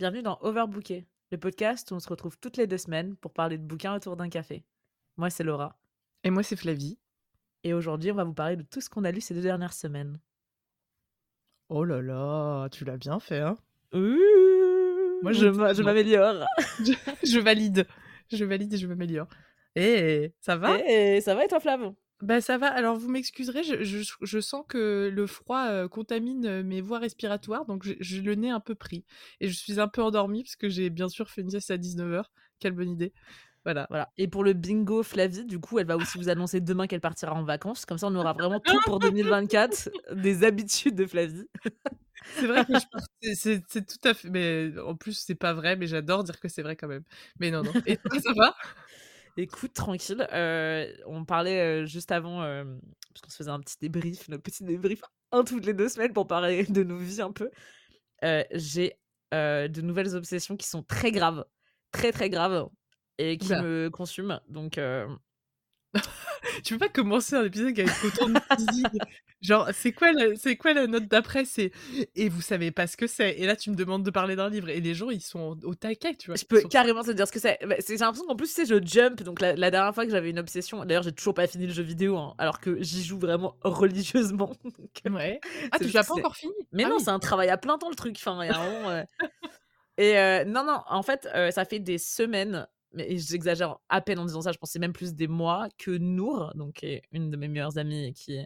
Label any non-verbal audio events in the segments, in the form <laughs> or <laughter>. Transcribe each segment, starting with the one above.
Bienvenue dans Overbooké, le podcast où on se retrouve toutes les deux semaines pour parler de bouquins autour d'un café. Moi, c'est Laura. Et moi, c'est Flavie. Et aujourd'hui, on va vous parler de tout ce qu'on a lu ces deux dernières semaines. Oh là là, tu l'as bien fait, hein Moi, je, m'améliore. <laughs> je, je valide. Je valide et je m'améliore. Et ça va? Et ça va et toi, Flav? Bah ça va. Alors vous m'excuserez, je, je, je sens que le froid euh, contamine euh, mes voies respiratoires, donc j'ai le nez un peu pris. Et je suis un peu endormie parce que j'ai bien sûr fait une sieste à 19h. Quelle bonne idée. Voilà. voilà. Et pour le bingo Flavie, du coup, elle va aussi vous annoncer demain qu'elle partira en vacances. Comme ça, on aura vraiment tout pour 2024, des habitudes de Flavie. c'est vrai que c'est tout à fait. Mais en plus, c'est pas vrai, mais j'adore dire que c'est vrai quand même. Mais non, non. Et toi, ça va? Écoute, tranquille. Euh, on parlait juste avant, parce qu'on se faisait un petit débrief, notre petit débrief, un toutes les deux semaines pour parler de nos vies un peu. J'ai de nouvelles obsessions qui sont très graves, très très graves, et qui me consument. Donc, <laughs> tu peux pas commencer un épisode avec autant de physique. Genre, c'est quoi, la, c'est quoi la note d'après? C'est et vous savez pas ce que c'est. Et là, tu me demandes de parler d'un livre et les gens, ils sont au taquet, tu vois. Je peux carrément te dire ce que c'est. Bah, c'est j'ai l'impression qu'en plus, tu sais, je jump. Donc la, dernière fois que j'avais une obsession, d'ailleurs, j'ai toujours pas fini le jeu vidéo, hein, alors que j'y joue vraiment religieusement. <laughs> ouais. Ah, tu l'as pas encore fini? Mais ah non, c'est un travail à plein temps le truc. Enfin, y a Et euh, non, non, en fait, euh, ça fait des semaines mais j'exagère à peine en disant ça, je pensais même plus des mois que Nour, donc une de mes meilleures amies et qui,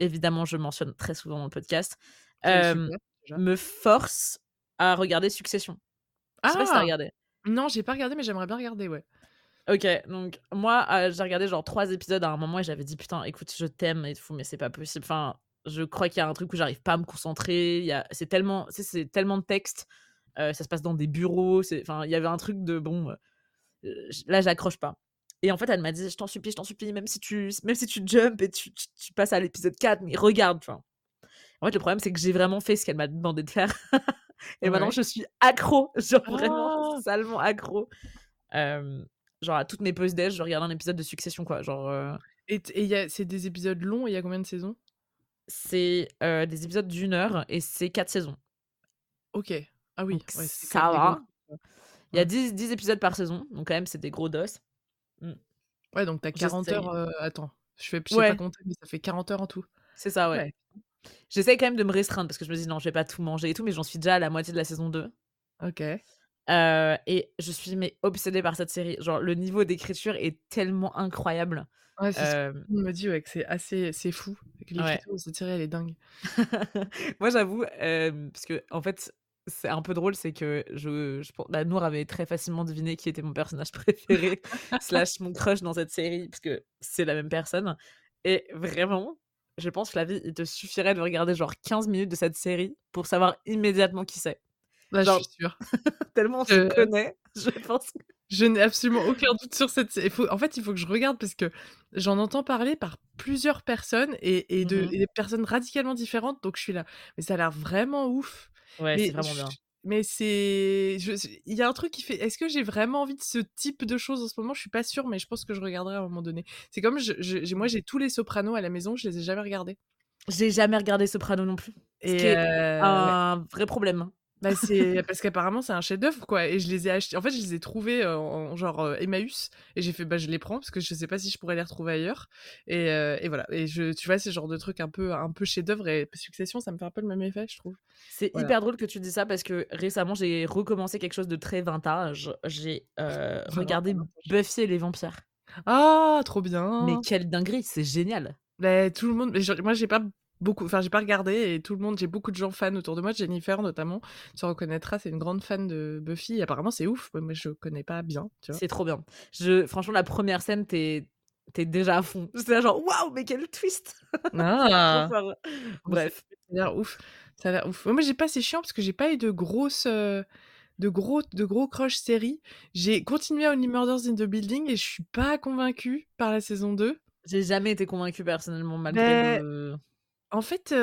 évidemment, je mentionne très souvent dans le podcast, me force à regarder Succession. Je sais pas si t'as ah! regardé. Non, j'ai pas regardé, mais j'aimerais bien regarder, ouais. Ok, donc moi, j'ai regardé genre trois épisodes à un moment et j'avais dit putain, écoute, je t'aime et tout, mais c'est pas possible. Enfin, je crois qu'il y a un truc où j'arrive pas à me concentrer. Il a, c'est tellement, c'est tellement de texte. ça se passe dans des bureaux. Enfin, il y avait un truc de bon là, j'accroche pas. Et en fait, elle m'a dit, je t'en supplie, je t'en supplie, même si tu, même si tu jumps et tu, tu, passes à l'épisode 4, mais regarde, tu vois. En fait, le problème, c'est que j'ai vraiment fait ce qu'elle m'a demandé de faire. <laughs> et maintenant, je suis accro, <laughs> genre vraiment oh! salement accro. genre, à toutes mes pauses déj, je regarde un épisode de Succession, quoi. Genre. Et, et c'est des épisodes longs, il y a combien de saisons? C'est des épisodes d'une heure et c'est quatre saisons. Ok. Ah oui, ça va. Il y a 10, 10, épisodes par saison, donc quand même, c'est des gros dos. Mmh. Ouais, donc t'as 40 heures. Euh, attends, je fais, je sais pas compter, mais ça fait 40 heures en tout. C'est ça, ouais. J'essaie quand même de me restreindre parce que je me dis non, je vais pas tout manger et tout, mais j'en suis déjà à la moitié de la saison 2. Ok. Euh, et je suis mais obsédée par cette série. Genre, le niveau d'écriture est tellement incroyable. Ouais, c'est euh... ce me dit ouais, que c'est assez c'est fou. L'écriture de cette série, elle est dingue. <laughs> Moi, j'avoue, euh, parce que en fait, c'est un peu drôle, c'est que je, je bah, Nour avait très facilement deviné qui était mon personnage <laughs> préféré, <laughs> slash mon crush dans cette série, parce que c'est la même personne. Et vraiment, je pense, Flavie, il te suffirait de regarder genre 15 minutes de cette série pour savoir immédiatement qui c'est. Bah, je suis sûre. <laughs> tellement on se connaît, je pense. Je n'ai absolument aucun doute sur cette série. En fait, il faut que je regarde parce que j'en entends parler par plusieurs personnes et, et de mmh et des personnes radicalement différentes. Donc je suis là. Mais ça a l'air vraiment ouf. Ouais, c'est vraiment bien. Mais c'est. Il y a un truc qui fait. Est-ce que j'ai vraiment envie de ce type de choses en ce moment? Je suis pas sûre, mais je pense que je regarderai à un moment donné. C'est comme. Je, moi, j'ai tous les sopranos à la maison, je les ai jamais regardés. J'ai jamais regardé Soprano non plus. Et ce un vrai problème. Bah, c'est parce qu'apparemment c'est un chef-d'œuvre quoi et je les ai achetés. En fait je les ai trouvés en, genre euh, Emmaüs et j'ai fait bah je les prends parce que je sais pas si je pourrais les retrouver ailleurs. Et, euh, et voilà. Et je tu vois c'est genre de truc un peu un peu chef-d'œuvre et Succession ça me fait un peu le même effet je trouve. C'est hyper drôle que tu dis ça parce que récemment j'ai recommencé quelque chose de très vintage. J'ai euh, regardé Buffy et les vampires. Ah trop bien. Mais quelle dinguerie c'est génial. Bah, tout le monde moi j'ai pas beaucoup enfin j'ai pas regardé et tout le monde j'ai beaucoup de gens fans autour de moi Jennifer notamment tu reconnaîtras c'est une grande fan de Buffy apparemment c'est ouf mais je connais pas bien c'est trop bien. Je franchement la première scène t'es es déjà à fond. C'est genre waouh mais quel twist! <laughs> Ah. bref. ça a l'air ouf. Ça a l'air ouf. Moi j'ai pas c'est chiant parce que j'ai pas eu de grosses euh, de gros de gros crush série. J'ai continué à Only Murders in the Building et je suis pas convaincue par la saison 2 j'ai jamais été convaincue personnellement malgré le en fait,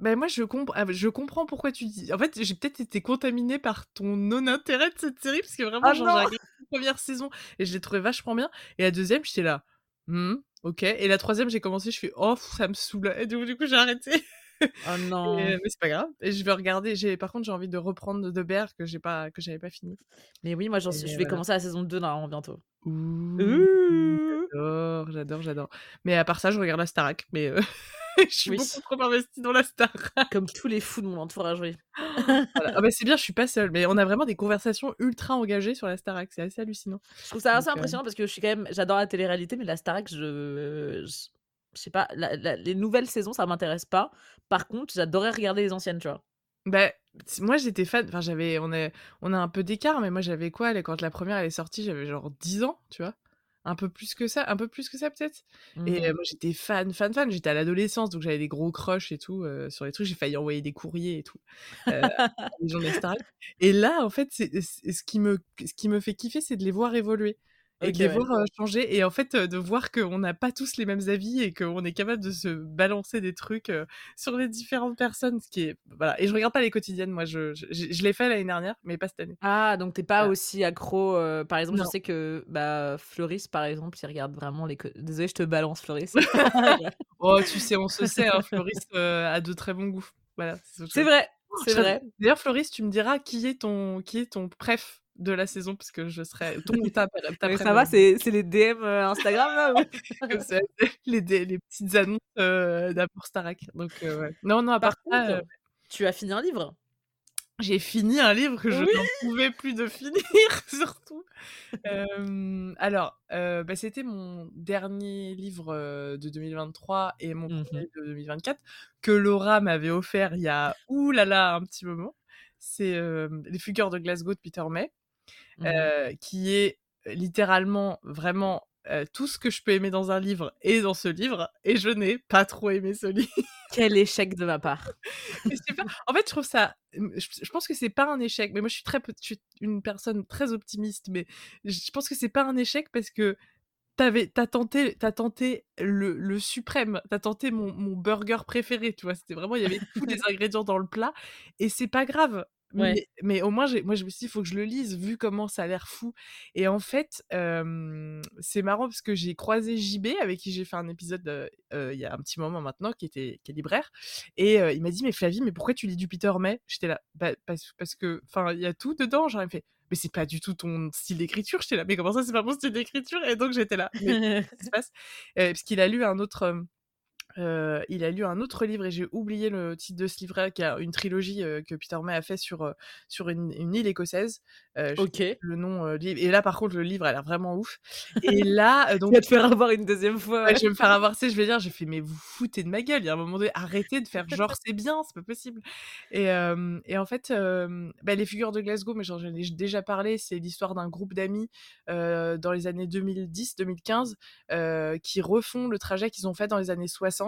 ben moi je, ah, je comprends pourquoi tu dis. En fait, j'ai peut-être été contaminée par ton non-intérêt de cette série, parce que vraiment, ah j'ai regardé la première saison et je l'ai trouvé vachement bien. Et la deuxième, j'étais là, «Mmh, ok. Et la troisième, j'ai commencé, je fais, oh, ça me saoule. Et du coup, j'ai arrêté. <laughs> Oh non. mais c'est pas grave. Et je vais regarder. J'ai par contre j'ai envie de reprendre De Bear que j'ai pas que j'avais pas fini. Mais oui, moi, je vais commencer la saison 2 normalement bientôt. Ouh, j'adore, j'adore, j'adore. Mais à part ça, je regarde la Starac. Mais <laughs> je suis beaucoup trop investie dans la Starac. <laughs> Comme tous les fous de mon entourage, oui. Voilà. Ah bah c'est bien, je suis pas seule. Mais on a vraiment des conversations ultra engagées sur la Starac. C'est assez hallucinant. Je trouve ça assez impressionnant parce que je suis quand même, j'adore la télé-réalité, mais la Starac, je, je, sais pas, les nouvelles saisons, ça m'intéresse pas. Par contre, j'adorais regarder les anciennes, tu vois. Bah, moi j'étais fan, enfin j'avais, on a, on a un peu d'écart, mais moi j'avais quoi, quand la première elle est sortie, j'avais genre 10 ans, tu vois un peu plus que ça, un peu plus que ça peut-être. Et Mmh. moi j'étais fan, fan, fan. J'étais à l'adolescence, donc j'avais des gros crushs et tout sur les trucs. J'ai failli envoyer des courriers et tout. Euh, les gens de <laughs> Et là, en fait, c'est, ce qui me, ce qui me fait kiffer, c'est de les voir évoluer et de les voir changer et en fait de voir qu'on n'a pas tous les mêmes avis et qu'on est capable de se balancer des trucs sur les différentes personnes ce qui est voilà. Et je regarde pas les quotidiennes moi je je, je, l'ai fait l'année dernière mais pas cette année. Ah donc t'es pas aussi accro par exemple je sais que bah Floris par exemple il regarde vraiment les désolé je te balance Floris. <laughs> Oh tu sais on se sait hein, Floris a de très bons goûts. Voilà c'est vrai c'est vrai. D'ailleurs Floris tu me diras qui est ton qui est ton préf? De la saison parce que je serais ton ta, ça va c'est les DM Instagram là <laughs> les, les petites annonces euh, d'Amour Starak. Donc ouais. non non à part ça tu as fini un livre. j'ai fini un livre que je n'en pouvais plus de finir <laughs> surtout. Alors bah, c'était mon dernier livre de 2023 et mon mmh premier de 2024 que Laura m'avait offert il y a oulala un petit moment. C'est Les Fugueurs de Glasgow de Peter May Mmh qui est littéralement vraiment tout ce que je peux aimer dans un livre est dans ce livre, et je n'ai pas trop aimé ce <laughs> livre. Quel échec de ma part. pas... En fait, je trouve ça. Je, pense que c'est pas un échec, mais moi je suis très, je suis une personne très optimiste, mais je pense que c'est pas un échec parce que t'avais, t'as tenté, t'as tenté le, le suprême, t'as tenté mon, mon burger préféré, tu vois? C'était vraiment, il y avait tous les <laughs> ingrédients dans le plat, et c'est pas grave. Mais, mais, au moins, moi, je me suis dit, il faut que je le lise, vu comment ça a l'air fou. Et en fait, c'est marrant parce que j'ai croisé JB, avec qui j'ai fait un épisode il y a un petit moment maintenant, qui, était, qui est libraire. Et il m'a dit, mais Flavie, mais pourquoi tu lis du Peter May? J'étais là, bah, parce, parce que, enfin, il y a tout dedans. J'aurais fait, mais c'est pas du tout ton style d'écriture. J'étais là, mais comment ça, c'est pas mon style d'écriture? Et donc, j'étais là, mais qu'est-ce qui se <laughs> passe? Parce qu'il a lu un autre euh, il a lu un autre livre et j'ai oublié le titre de ce livre qui a une trilogie euh, que Peter May a fait sur, euh, sur une, île écossaise. ok. Le nom et là par contre le livre a l'air vraiment ouf. Et <laughs> là donc. tu vas te faire avoir une deuxième fois. je vais me faire avoir, je vais dire, j'ai fait mais vous foutez de ma gueule. Il y a un moment donné, arrêtez de faire <laughs> genre c'est bien, c'est pas possible. Et, et en fait, bah, les figures de Glasgow, mais j'en ai déjà parlé, c'est l'histoire d'un groupe d'amis dans les années 2010-2015 qui refont le trajet qu'ils ont fait dans les années 60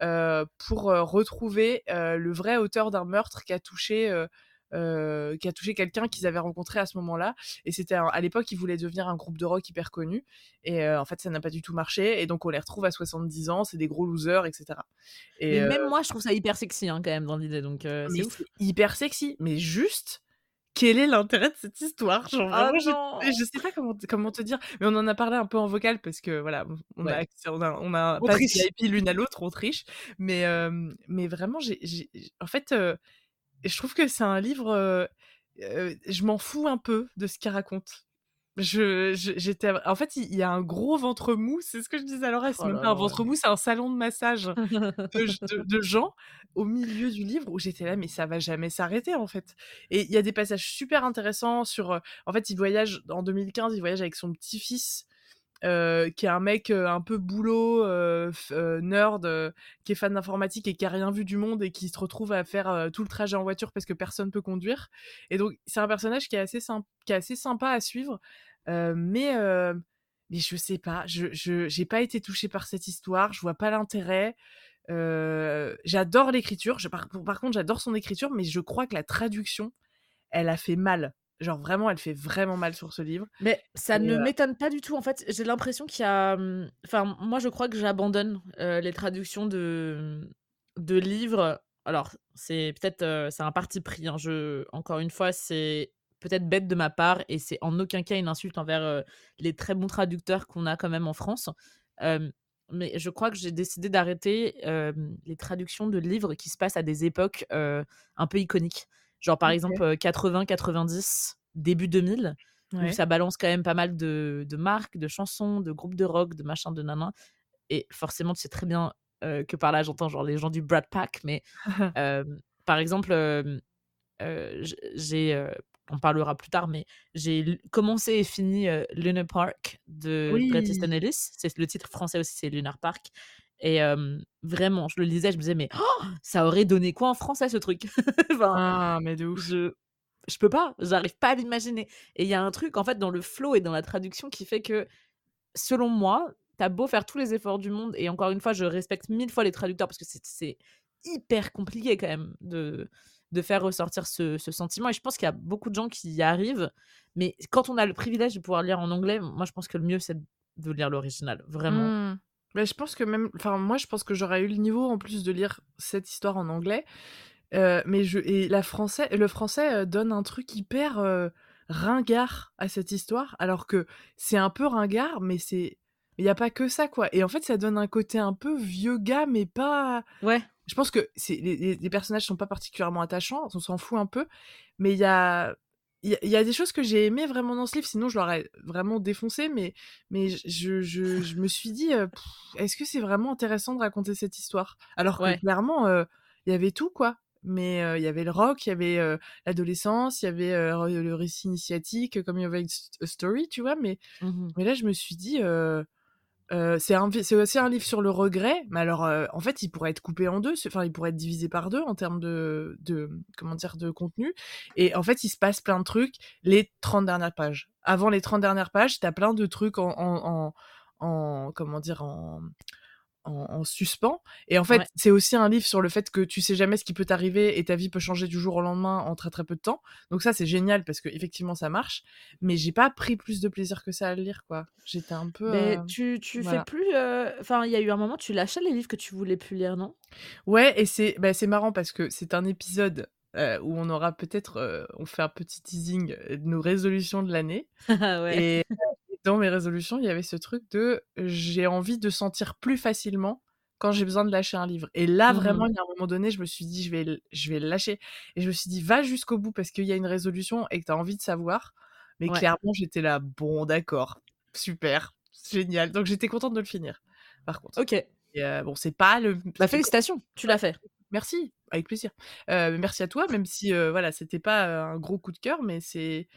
pour retrouver le vrai auteur d'un meurtre qui a touché qui a touché quelqu'un qu'ils avaient rencontré à ce moment-là. Et c'était à l'époque, ils voulaient devenir un groupe de rock hyper connu. Et en fait, ça n'a pas du tout marché. Et donc, on les retrouve à 70 ans, c'est des gros losers, etc. Et même moi, je trouve ça hyper sexy hein, quand même dans l'idée. Donc, c'est hyper sexy. Mais juste, quel est l'intérêt de cette histoire? Genre, ah vraiment, je, sais pas comment, comment te dire, mais on en a parlé un peu en vocal parce que voilà, on a, on a, on a pas l'une à l'autre, on triche, mais, mais vraiment, j'ai, en fait, je trouve que c'est un livre, je m'en fous un peu de ce qu'il raconte je j'étais en fait il y, a un gros ventre mou c'est ce que je disais à Laura c'est oh même pas un ventre mou c'est un salon de massage de, de, <laughs> gens au milieu du livre où j'étais là mais ça va jamais s'arrêter en fait. Et il y a des passages super intéressants sur en fait il voyage en 2015 il voyage avec son petit fils euh, qui est un mec un peu boulot, euh, nerd, qui est fan d'informatique et qui a rien vu du monde et qui se retrouve à faire tout le trajet en voiture parce que personne peut conduire. Et donc c'est un personnage qui est assez, qui est assez sympa à suivre, mais mais je sais pas, je j'ai pas été touchée par cette histoire, je vois pas l'intérêt. j'adore l'écriture, par contre j'adore son écriture, mais je crois que la traduction, elle a fait mal Genre vraiment, elle fait vraiment mal sur ce livre. Mais ça ne m'étonne pas du tout. En fait, j'ai l'impression qu'il y a. Mmh, enfin, moi, je crois que j'abandonne les traductions de de livres. Alors, c'est peut-être c'est un parti pris. Hein. Je... Encore une fois, c'est peut-être bête de ma part et c'est en aucun cas une insulte envers les très bons traducteurs qu'on a quand même en France. mais je crois que j'ai décidé d'arrêter les traductions de livres qui se passent à des époques un peu iconiques. Genre, par exemple, 80, 90, début 2000, où ça balance quand même pas mal de, de, marques, de chansons, de groupes de rock, de machin, de nanan. Et forcément, tu sais très bien que par là, j'entends genre les gens du Brad Pack, mais <laughs> par exemple, j'ai on parlera plus tard, mais j'ai commencé et fini Luna Park de oui. Bret Easton Ellis. C'est le titre français aussi, c'est Lunar Park. Et vraiment, je le lisais, je me disais, mais oh, ça aurait donné quoi en français ce truc? <laughs> Enfin, Ah, mais de ouf. Je, je peux pas, j'arrive pas à l'imaginer. Et il y a un truc, en fait, dans le flow et dans la traduction qui fait que, selon moi, t'as beau faire tous les efforts du monde, et encore une fois, je respecte mille fois les traducteurs parce que c'est hyper compliqué quand même de, de faire ressortir ce, sentiment. Et je pense qu'il y a beaucoup de gens qui y arrivent. Mais quand on a le privilège de pouvoir lire en anglais, moi, je pense que le mieux, c'est de lire l'original. Vraiment. Mmh. Mais je pense que même. Enfin, moi, je pense que j'aurais eu le niveau en plus de lire cette histoire en anglais. Euh, mais je. Et la français, le français euh, donne un truc hyper euh, ringard à cette histoire. Alors que c'est un peu ringard, mais c'est. Il n'y a pas que ça, quoi. Et en fait, ça donne un côté un peu vieux gars, mais pas. Ouais je pense que les, les, personnages sont pas particulièrement attachants, on s'en fout un peu, mais il y a il y, a des choses que j'ai aimées vraiment dans ce livre, sinon je l'aurais vraiment défoncé, mais, mais je, je, je me suis dit, euh, est-ce que c'est vraiment intéressant de raconter cette histoire? Alors que clairement, euh, il y avait tout, quoi. Mais euh, il y avait le rock, il y avait l'adolescence, il y avait le récit initiatique, comme il y avait a Story, tu vois? Mais, mmh mais là, je me suis dit, c'est aussi un livre sur le regret, mais alors en fait il pourrait être coupé en deux, enfin il pourrait être divisé par deux en termes de, de, comment dire de contenu. Et en fait il se passe plein de trucs les 30 dernières pages. Avant les 30 dernières pages, t'as plein de trucs en, en, en comment dire en en, suspens. Et en fait, c'est aussi un livre sur le fait que tu sais jamais ce qui peut t'arriver et ta vie peut changer du jour au lendemain en très très peu de temps. Donc ça, c'est génial parce que effectivement ça marche. Mais j'ai pas pris plus de plaisir que ça à le lire, quoi. J'étais un peu. Mais tu, tu fais plus. Enfin, il y a eu un moment, tu lâchais les livres que tu voulais plus lire, non? Ouais, et c'est bah, c'est marrant parce que c'est un épisode où on aura peut-être, on fait un petit teasing de nos résolutions de l'année. <laughs> ouais. Et <laughs> dans mes résolutions, il y avait ce truc de j'ai envie de sentir plus facilement quand j'ai besoin de lâcher un livre. Et là, vraiment, mmh. il y a un moment donné, je me suis dit, je vais, je vais le lâcher. Et je me suis dit, va jusqu'au bout parce qu'il y a une résolution et que tu as envie de savoir. Mais clairement, j'étais là, bon, d'accord, super, génial. Donc j'étais contente de le finir, par contre. Ok. Et bon, c'est pas le. Bah, félicitations, tu l'as fait. Merci, avec plaisir. merci à toi, même si, voilà, c'était pas un gros coup de cœur, mais c'est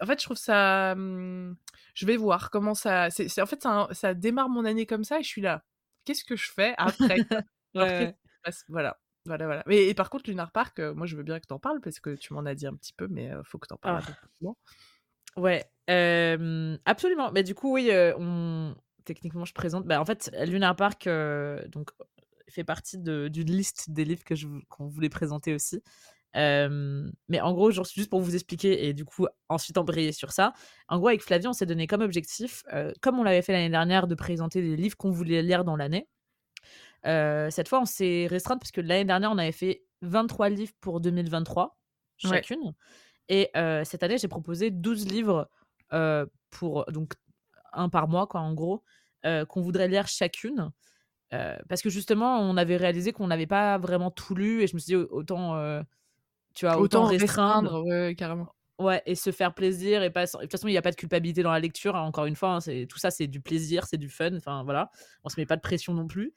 en fait, je trouve ça. Mmh, je vais voir comment ça. C'est, en fait, ça, démarre mon année comme ça et je suis là. Qu'est-ce que je fais après, <laughs> Voilà. Voilà, voilà. Mais, et par contre, Lunar Park, moi, je veux bien que tu en parles parce que tu m'en as dit un petit peu, mais il faut que tu en parles. Ah. Ouais, absolument. Mais du coup, oui, on... techniquement, je présente. Bah, en fait, Lunar Park donc, fait partie d'une liste des livres que je... qu'on voulait présenter aussi mais en gros, genre, juste pour vous expliquer et du coup ensuite embrayer sur ça. En gros, avec Flavie, on s'est donné comme objectif, comme on l'avait fait l'année dernière, de présenter des livres qu'on voulait lire dans l'année. cette fois, on s'est restreint parce que l'année dernière, on avait fait 23 livres pour 2023 chacune. Et cette année, j'ai proposé 12 livres pour donc un par mois, quoi, en gros, qu'on voudrait lire chacune. parce que justement, on avait réalisé qu'on n'avait pas vraiment tout lu et je me suis dit autant tu vois, autant, restreindre. ouais, carrément. Ouais, et se faire plaisir. Et pas... De toute façon, il n'y a pas de culpabilité dans la lecture. Hein, encore une fois, hein, c'est tout ça, c'est du plaisir, c'est du fun. Enfin, voilà. On se met pas de pression non plus.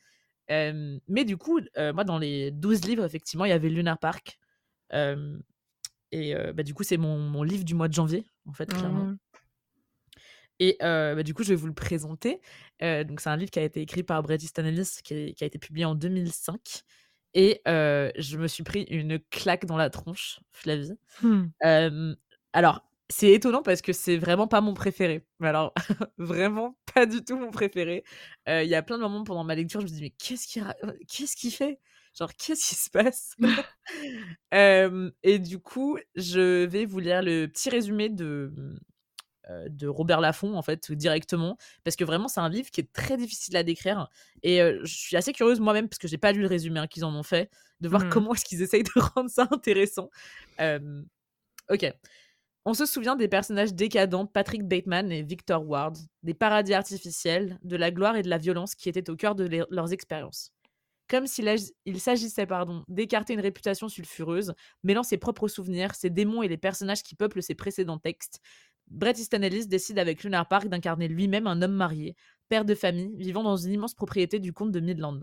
mais du coup, moi, dans les 12 livres, effectivement, il y avait Lunar Park. et bah, du coup, c'est mon, mon, livre du mois de janvier, en fait, clairement. Mmh. Et bah, du coup, je vais vous le présenter. donc, c'est un livre qui a été écrit par Bret Easton Ellis, qui, qui, a été publié en 2005. Et je me suis pris une claque dans la tronche, Flavie. Mmh. alors, c'est étonnant parce que c'est vraiment pas mon préféré. Mais alors, <laughs> vraiment pas du tout mon préféré. Il y a plein de moments pendant ma lecture, je me dis, mais qu'est-ce qu'il qu'est-ce qu'il fait? Genre, qu'est-ce qui se passe? <laughs> Et du coup, je vais vous lire le petit résumé de, mmh, de Robert Laffont en fait directement parce que vraiment c'est un livre qui est très difficile à décrire et euh, je suis assez curieuse moi-même parce que j'ai pas lu le résumé hein, qu'ils en ont fait de voir mmh. comment est-ce qu'ils essayent de <laughs> rendre ça intéressant ok On se souvient des personnages décadents Patrick Bateman et Victor Ward, des paradis artificiels, de la gloire et de la violence qui étaient au cœur de les- leurs expériences. Comme s'il ag- il s'agissait pardon, d'écarter une réputation sulfureuse, mêlant ses propres souvenirs, ses démons et les personnages qui peuplent ses précédents textes, Bret Easton décide avec Lunar Park d'incarner lui-même un homme marié, père de famille, vivant dans une immense propriété du comte de Midland.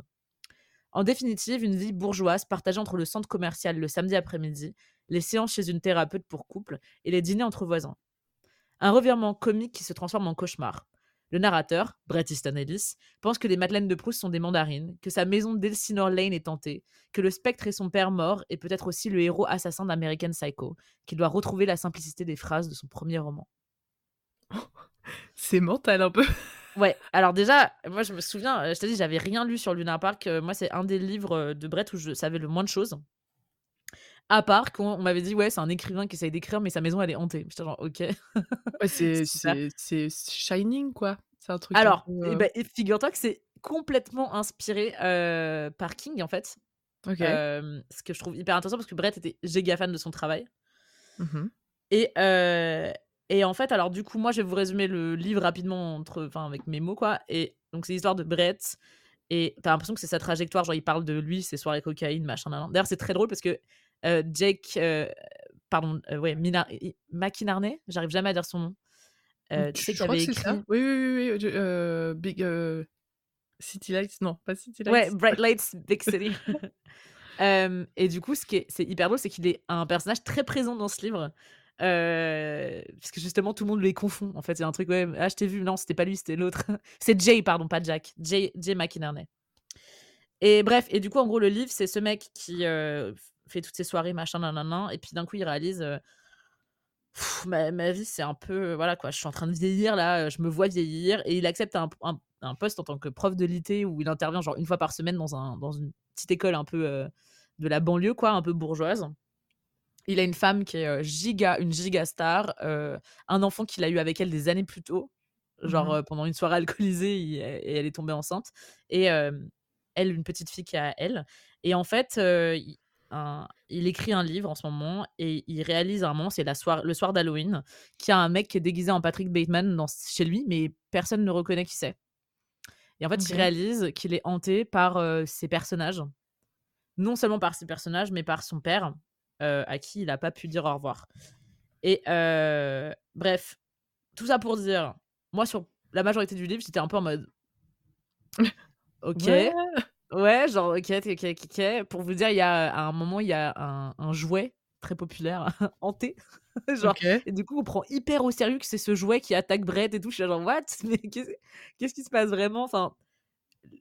En définitive, une vie bourgeoise partagée entre le centre commercial le samedi après-midi, les séances chez une thérapeute pour couple et les dîners entre voisins. Un revirement comique qui se transforme en cauchemar. Le narrateur, Bret Easton Ellis, pense que les Madeleines de Proust sont des mandarines, que sa maison d'Elsinore Lane est tentée, que le spectre est son père mort et peut-être aussi le héros assassin d'American Psycho, qui doit retrouver la simplicité des phrases de son premier roman. <laughs> C'est mental un peu. <laughs> Ouais, alors déjà, moi je me souviens, euh, je t'ai dit, j'avais rien lu sur Luna Park. euh, Moi, c'est un des livres euh, de Brett où je savais le moins de choses. À part qu'on on m'avait dit, ouais, c'est un écrivain qui essaye d'écrire, mais sa maison elle est hantée. J'étais genre, ok. Ouais, <laughs> c'est Super. c'est c'est Shining quoi. C'est un truc. Alors, peu, eh euh, ben, et figure-toi que c'est complètement inspiré euh, par King en fait. Ok. Euh, ce que je trouve hyper intéressant parce que Brett était giga fan de son travail. Mhm. Et, euh, et en fait, alors du coup, moi, je vais vous résumer le livre rapidement entre, enfin, avec mes mots, quoi. Et donc, c'est l'histoire de Brett. Et t'as l'impression que c'est sa trajectoire. Genre, il parle de lui, ses soirées cocaïne, machin. nan, nan. D'ailleurs, c'est très drôle parce que Jake, euh, pardon, euh, ouais, Mina, I- Makinarney, j'arrive jamais à dire son nom. Euh, tu sais qu'il avait écrit. ça. Oui, oui, oui. oui, euh, Big euh, City Lights. Non, pas City Lights. Ouais, Bright Lights, Big <laughs> City. <laughs> Euh, et du coup, ce qui est, c'est hyper drôle, c'est qu'il est un personnage très présent dans ce livre. Euh, parce que justement, tout le monde les confond. En fait, il y a un truc, ouais, ah, je t'ai vu, non, c'était pas lui, c'était l'autre. <laughs> c'est Jay, pardon, pas Jack. Jay, Jay McInerney. Et bref, et du coup, en gros, le livre, c'est ce mec qui euh, fait toutes ses soirées, machin, nanana, et puis d'un coup, il réalise. euh, Pff, ma, ma vie, c'est un peu. Voilà quoi, je suis en train de vieillir là, je me vois vieillir. Et il accepte un, un- un poste en tant que prof de l'IT où il intervient genre une fois par semaine dans, un, dans une petite école un peu euh, de la banlieue, quoi, un peu bourgeoise. Il a une femme qui est euh, giga, une giga star, euh, un enfant qu'il a eu avec elle des années plus tôt, genre euh, pendant une soirée alcoolisée, il- et elle est tombée enceinte. Et euh, elle, une petite fille qui a elle. Et en fait, euh, il, un- il écrit un livre en ce moment et il réalise un moment, c'est la soir, le soir d'Halloween, qu'il y a un mec qui est déguisé en Patrick Bateman dans, chez lui, mais personne ne reconnaît qui c'est. Et en fait, il réalise qu'il est hanté par euh, ses personnages. Non seulement par ses personnages, mais par son père, euh, à qui il n'a pas pu dire au revoir. Et euh, bref, tout ça pour dire, moi, sur la majorité du livre, j'étais un peu en mode. <laughs> Ok. Ouais. Ouais, genre, ok, ok, ok. Pour vous dire, il y a à un moment, il y a un, un jouet très populaire, <laughs> hanté. <laughs> genre, et du coup, on prend hyper au sérieux que c'est ce jouet qui attaque Brett et tout. Je suis là, genre, what? <laughs> Mais qu'est-ce qui se passe vraiment? Enfin,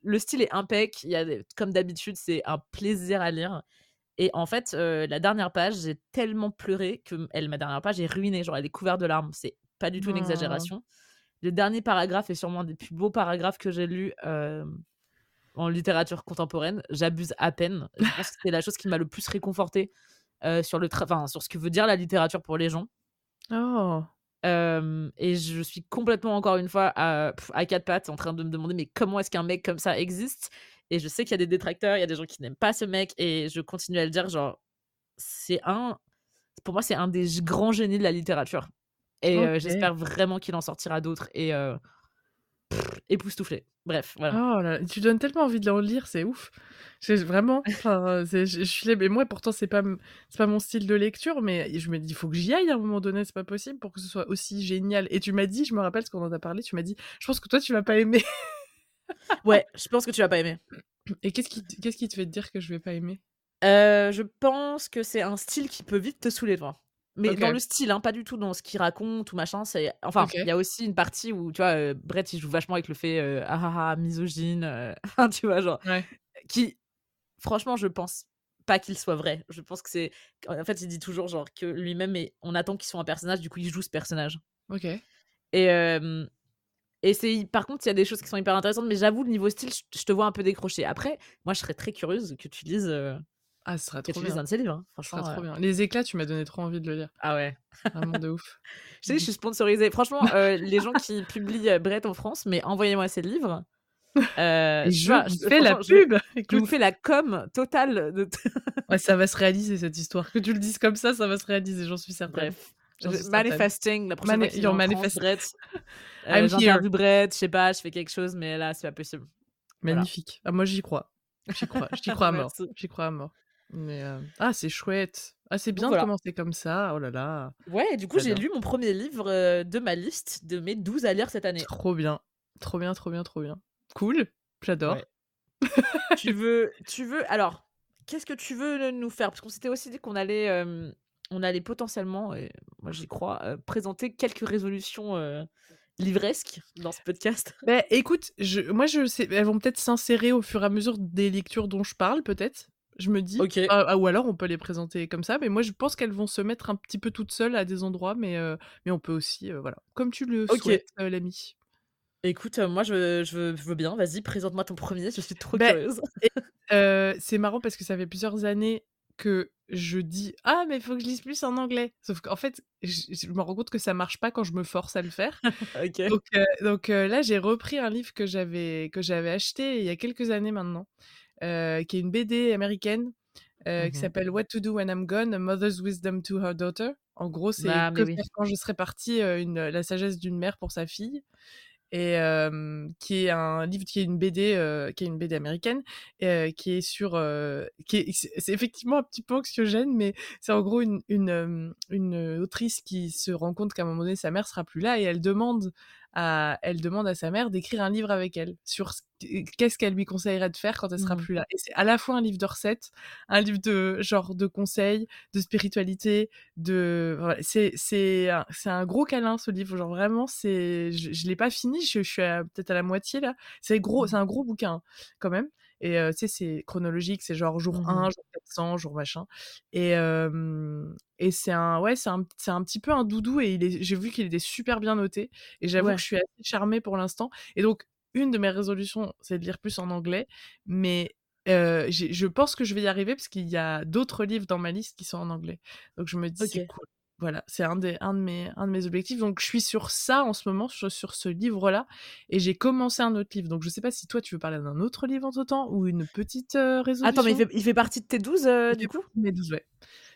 le style est impec. Il y a, comme d'habitude, c'est un plaisir à lire. Et en fait, euh, la dernière page, j'ai tellement pleuré que elle, ma dernière page est ruinée. Genre, elle est couverte de larmes. C'est pas du tout une exagération. Le dernier paragraphe est sûrement un des plus beaux paragraphes que j'ai lus euh, en littérature contemporaine. J'abuse à peine. Je pense que c'est la chose qui m'a le plus réconforté euh, sur, le enfin, sur ce que veut dire la littérature pour les gens. Oh. Euh, et je suis complètement, encore une fois, à, à quatre pattes en train de me demander mais comment est-ce qu'un mec comme ça existe? Et je sais qu'il y a des détracteurs, il y a des gens qui n'aiment pas ce mec, et je continue à le dire, genre, c'est un. Pour moi, c'est un des grands génies de la littérature. Et euh, j'espère vraiment qu'il en sortira d'autres. Et euh, pff, époustouflé. Bref, voilà. Oh là, tu donnes tellement envie de le relire, c'est ouf. Vraiment, <laughs> je, je suis là, mais moi pourtant c'est pas, c'est pas mon style de lecture, mais je me dis, il faut que j'y aille à un moment donné, c'est pas possible pour que ce soit aussi génial. Et tu m'as dit, je me rappelle ce qu'on en a parlé, tu m'as dit, je pense que toi tu vas pas aimer. <laughs> Ouais, je pense que tu vas pas aimer. Et qu'est-ce qui, qu'est-ce qui te fait te dire que je vais pas aimer? Euh, je pense que c'est un style qui peut vite te saouler, toi. Mais dans le style, hein, pas du tout dans ce qu'il raconte ou machin. C'est enfin, il y a aussi une partie où tu vois, euh, Brett il joue vachement avec le fait euh, ah ah ah misogyne, euh, <laughs> tu vois genre Ouais. qui, franchement, je pense pas qu'il soit vrai. Je pense que c'est en fait il dit toujours genre que lui-même et on attend qu'il soit un personnage, du coup il joue ce personnage. Ok. Et et c'est par contre il y a des choses qui sont hyper intéressantes, mais j'avoue le niveau style, je, je te vois un peu décroché. Après, moi je serais très curieuse que tu lises euh, Ah, ce sera que trop bien. un de ses livres. hein. Franchement. trop euh, bien. Les éclats, tu m'as donné trop envie de le lire. Ah ouais. Vraiment de ouf. <laughs> Je sais, je suis sponsorisée. Franchement, <laughs> euh, les gens qui publient euh, Brett en France, mais envoyez-moi ces livres. Euh, je vois, vous je- fais la je- pub. <laughs> Je vous fais la com totale de. ouais, ça va se réaliser cette histoire. Que tu le dises comme ça, ça va se réaliser, j'en suis certaine. Bref. manifesting, la prochaine Mani fois manifest Brett, heu, I'm here. j'interviewe Brett, je sais pas, je fais quelque chose, mais là, c'est pas possible. Voilà. Magnifique. Ah moi j'y crois. J'y crois, j'y crois à mort. J'y crois à mort. Mais heu, ah c'est chouette. Ah c'est bien de commencer comme ça. Oh là là, Ouais du coup, j'ai lu mon 1er livre, heu, de ma liste de mes 12 à lire cette année. Trop bien. Trop bien, trop bien, trop bien. Cool, j'adore. Ouais. <laughs> Tu veux tu veux alors, qu'est-ce que tu veux nous faire? Parce qu'on s'était aussi dit qu'on allait, on allait potentiellement et moi j'y crois, présenter quelques résolutions, heu, livresques dans ce podcast. Beh, écoute, je moi je sais elles vont peut-être s'insérer au fur et à mesure des lectures dont je parle peut-être, je me dis. OK. Ah ah ou alors on peut les présenter comme ça, mais moi je pense qu'elles vont se mettre un petit peu toutes seules à des endroits, mais heu, mais on peut aussi, heu, voilà, comme tu le OK. souhaites, heu, l'ami. Écoute, moi je je veux je veux bien, vas-y présente-moi ton 1er, je suis trop Beh, curieuse. c'est marrant parce que ça fait plusieurs années que je dis: «Ah mais il faut que je lise plus en anglais». Sauf qu'en fait, je me rends compte que ça marche pas quand je me force à le faire. <laughs> Donc là j'ai repris un livre que j'avais que j'avais acheté il y a quelques années maintenant, heu, qui est une BD américaine, heu, Mmh qui mh. s'appelle What to do when I'm gone: A mother's wisdom to her daughter. En gros, c'est Ah que oui. quand je serai partie, heu, une la sagesse d'une mère pour sa fille et qui est un livre qui est une BD, qui est une BD américaine et qui est sur, qui est c'est effectivement un petit peu anxiogène, mais c'est en gros une une, une, autrice qui se rend compte qu'à un moment donné sa mère sera plus là et elle demande à elle demande à sa mère d'écrire un livre avec elle sur qu'est-ce qu'elle lui conseillerait de faire quand elle sera Mmh mh. plus là et c'est à la fois un livre de recettes, un livre de genre de conseils, de spiritualité, de voilà, c'est c'est un c'est un gros câlin ce livre, genre vraiment c'est je je l'ai pas fini, je je suis peut-être à la moitié là. C'est gros, c'est Mmh. un gros bouquin, hein, quand même et tu sais, c'est chronologique, c'est genre jour Mmh 1, mh. jour 400, jour machin et et c'est un ouais, c'est un un petit peu un doudou et j'ai vu qu'il était super bien noté et j'avoue que je suis assez charmée pour l'instant et donc une de mes résolutions, c'est de lire plus en anglais, mais je pense que je vais y arriver parce qu'il y a d'autres livres dans ma liste qui sont en anglais. Donc je me dis: «C'est cool». Voilà, c'est un des un de mes un de mes objectifs donc je suis sur ça en ce moment, sur sur ce livre-là et j'ai commencé un autre livre. Donc je sais pas si toi tu veux parler d'un autre livre entre temps ou une petite, heu, Attends, mais il résolution? fait il fait partie de tes 12, heu, Il du coup? mes 12, ouais.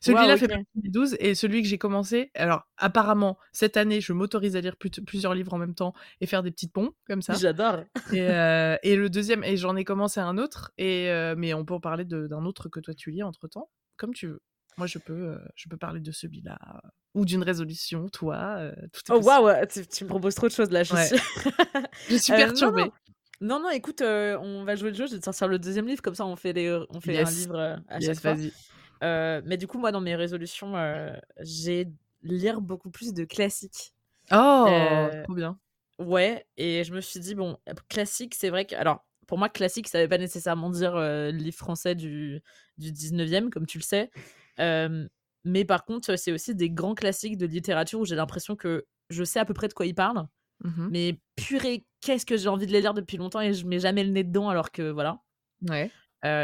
Celui-là fait partie de mes 12 et celui que j'ai commencé alors apparemment cette année, je m'autorise à lire plusieurs livres en même temps et faire des petits ponts comme ça J'adore. et heu <laughs> et le 2e et j'en ai commencé un autre et heu, mais on peut en parler d'un autre que toi tu lis entre temps, comme tu veux. Moi je peux, heu, je peux parler de celui-là ou d'une résolution, toi, tout est Oh waouh, tu tu me proposes trop de choses là, je Ouais. suis <laughs> Je suis heu, non, non. perturbée. Non, non, écoute, on va jouer le jeu, je vais te sortir le 2e livre, comme ça on fait les, on fait un livre, à chaque yes, fois. vas-y. Heu, mais du coup, moi dans mes résolutions, j'ai lire beaucoup plus de classiques. Oh! Trop bien. ouais et je me suis dit: «Bon, classique», c'est vrai que alors pour moi classique, ça veut pas nécessairement dire, livre français du du 19e comme tu le sais. Mais par contre, c'est aussi des grands classiques de littérature où j'ai l'impression que je sais à peu près de quoi ils parlent, Mmh mh. mais purée, qu'est-ce que j'ai envie de les lire depuis longtemps et je mets jamais le nez dedans alors que voilà. Ouais.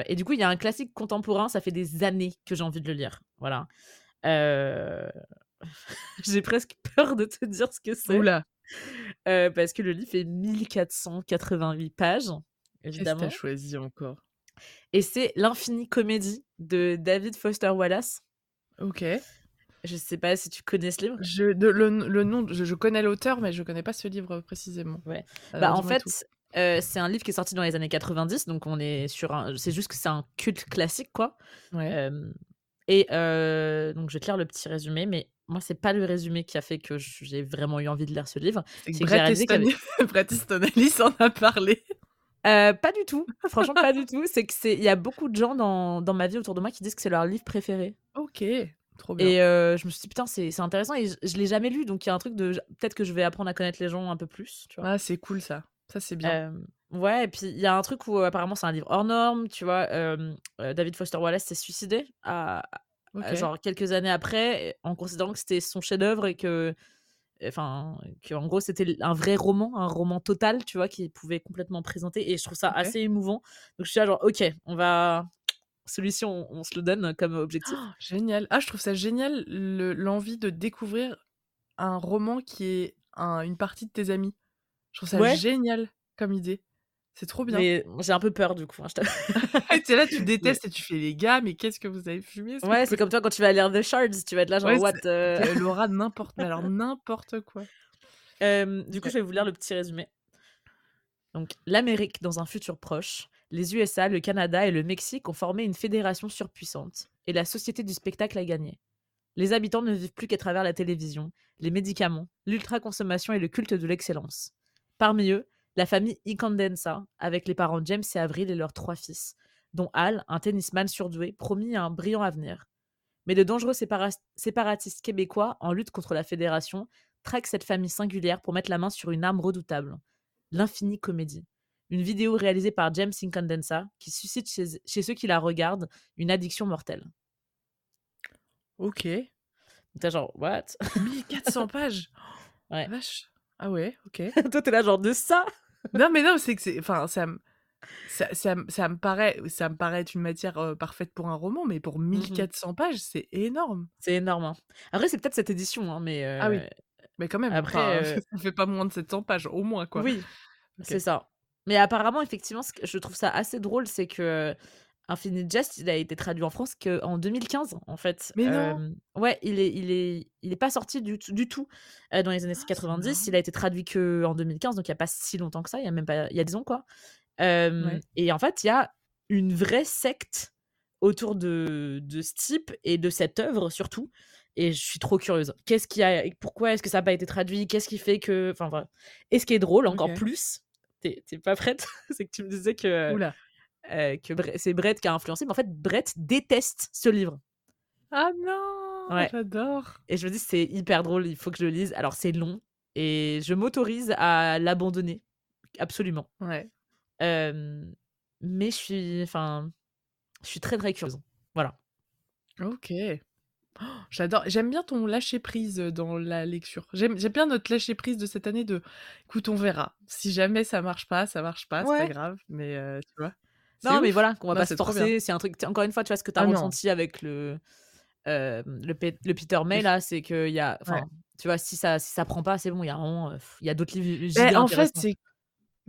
Et du coup, il y a un classique contemporain, ça fait des années que j'ai envie de le lire, voilà. <laughs> J'ai presque peur de te dire ce que c'est, heu, parce que le livre fait 1488 pages, Qu'est-ce que évidemment choisi encore? Et c'est L'Infinie Comédie de David Foster Wallace. OK. Je sais pas si tu connais ce livre? Je le nom, je je connais l'auteur, mais je connais pas ce livre, précisément. Ouais. Alors Bah, en fait, heu, c'est un livre qui est sorti dans les années 90, donc on est sur un c'est juste que c'est un culte classique, quoi. Ouais. Hem et donc je vais te lire le petit résumé, mais moi, c'est pas le résumé qui a fait que j'ai vraiment eu envie de lire ce livre. C'est que C'est que j'ai Bret réalisé qu'il y Easton avait Bret Easton Ellis en a parlé. Heu, pas du tout, <laughs> franchement pas du tout. C'est que c'est il y a beaucoup de gens dans dans ma vie autour de moi qui disent que c'est leur livre préféré OK, trop bien. et heu, je me suis dit: «Putain, c'est intéressant» et je je l'ai jamais lu, donc il y a un truc de peut-être que je vais apprendre à connaître les gens un peu plus, tu vois? Ah, c'est cool ça. Ça, c'est bien. Hem, ouais et puis il y a un truc où, apparemment c'est un livre hors norme, tu vois? David Foster Wallace s'est suicidé à genre quelques années après en considérant que c'était son chef-d'œuvre et que enfin, qu'en gros c'était un vrai roman, un roman total, tu vois? Qu'il pouvait complètement présenter et je trouve ça assez émouvant. Donc je suis là genre: «OK, on va celui-ci on on se le donne comme objectif». Génial. Ah, je trouve ça génial le l'envie de découvrir un roman qui est un une partie de tes amis. Je trouve ça Ouais. génial comme idée. C'est trop bien. Mais j'ai un peu peur du coup. Hein, je t'avoue. <laughs> tu es là, tu <laughs> Mais détestes et tu fais: «Les gars, mais qu'est-ce que vous avez fumé?» ouais, c'est comme toi quand tu vas lire The Shards, tu vas être là genre: Ouais, «What?» c'est heu <laughs> tu elle aura n'importe alors n'importe quoi. Du coup, je vais vous lire le petit résumé. Donc, l'Amérique dans un futur proche, les USA, le Canada et le Mexique ont formé une fédération surpuissante et la société du spectacle a gagné. Les habitants ne vivent plus qu'à travers la télévision, les médicaments, l'ultra-consommation et le culte de l'excellence. Parmi eux, la famille Icandensa, avec les parents James et Avril et leurs trois fils, dont Al, un tennisman surdoué, promis un brillant avenir. Mais de dangereux sépara- séparatistes québécois, en lutte contre la fédération, traquent cette famille singulière pour mettre la main sur une arme redoutable, l'infini comédie. Une vidéo réalisée par James Incandensa qui suscite chez, chez ceux qui la regardent une addiction mortelle. OK. T'es genre, what? 1400 <laughs> pages! Ouais. Vache! Ah ouais, OK. <laughs> Toi, t'es là, genre, de ça? Non, mais non, c'est que c'est enfin, ça me ça ça ça me paraît ça me paraît être une matière, heu, parfaite pour un roman, mais pour Mmh 1400 pages, c'est énorme. C'est énorme. hein. Après, c'est peut-être cette édition, hein, mais Ah oui. euh, Mais quand même, après, euh, <laughs> ça fait pas moins de 700 pages, au moins, quoi. oui, c'est ça. Mais apparemment, effectivement, ce que je trouve ça assez drôle, c'est que Infinite Jest, il a été traduit en France qu'en 2015, en fait. Mais non! Ouais, il est, il est, il est pas sorti du tout, du tout dans les années Ah, c'est 90. marrant. Il a été traduit que en 2015, donc il y a pas si longtemps que ça. Il y a même pas, il y a 10 ans, quoi. Ouais. Et en fait, il y a une vraie secte autour de, de ce type et de cette œuvre surtout. Et je suis trop curieuse. Qu'est-ce qui a, pourquoi est-ce que ça n'a pas été traduit? Qu'est-ce qui fait que, enfin voilà. Et ce qui est drôle encore OK. plus, t'es pas prête <laughs> C'est que tu me disais que Ouh là! Euh, que c'est Brett qui a influencé, mais en fait, Brett déteste ce livre. Ah non! Ouais. J'adore! Et je me dis, c'est hyper drôle, il faut que je le lise. Alors, c'est long, et je m'autorise à l'abandonner, absolument. Ouais. Euh, mais je suis, enfin, je suis très très curieuse. Voilà. OK. Oh, <gasps> J'adore. J'aime bien ton lâcher prise dans la lecture. J'aime bien notre lâcher prise de cette année de écoute, on verra. Si jamais ça marche pas, ça marche pas, c'est pas Ouais. grave. Mais euh, tu vois? Non, mais ouf. voilà, qu'on va Non, pas se forcer. C'est un truc, encore une fois, tu vois, ce que tu as Ah non. ressenti avec le, euh, le, Pe- le Peter May, là, c'est qu'il y a, Ouais. tu vois, si ça, si ça prend pas, c'est bon, il y a vraiment, euh, il y a d'autres livres Mais giga en fait, c'est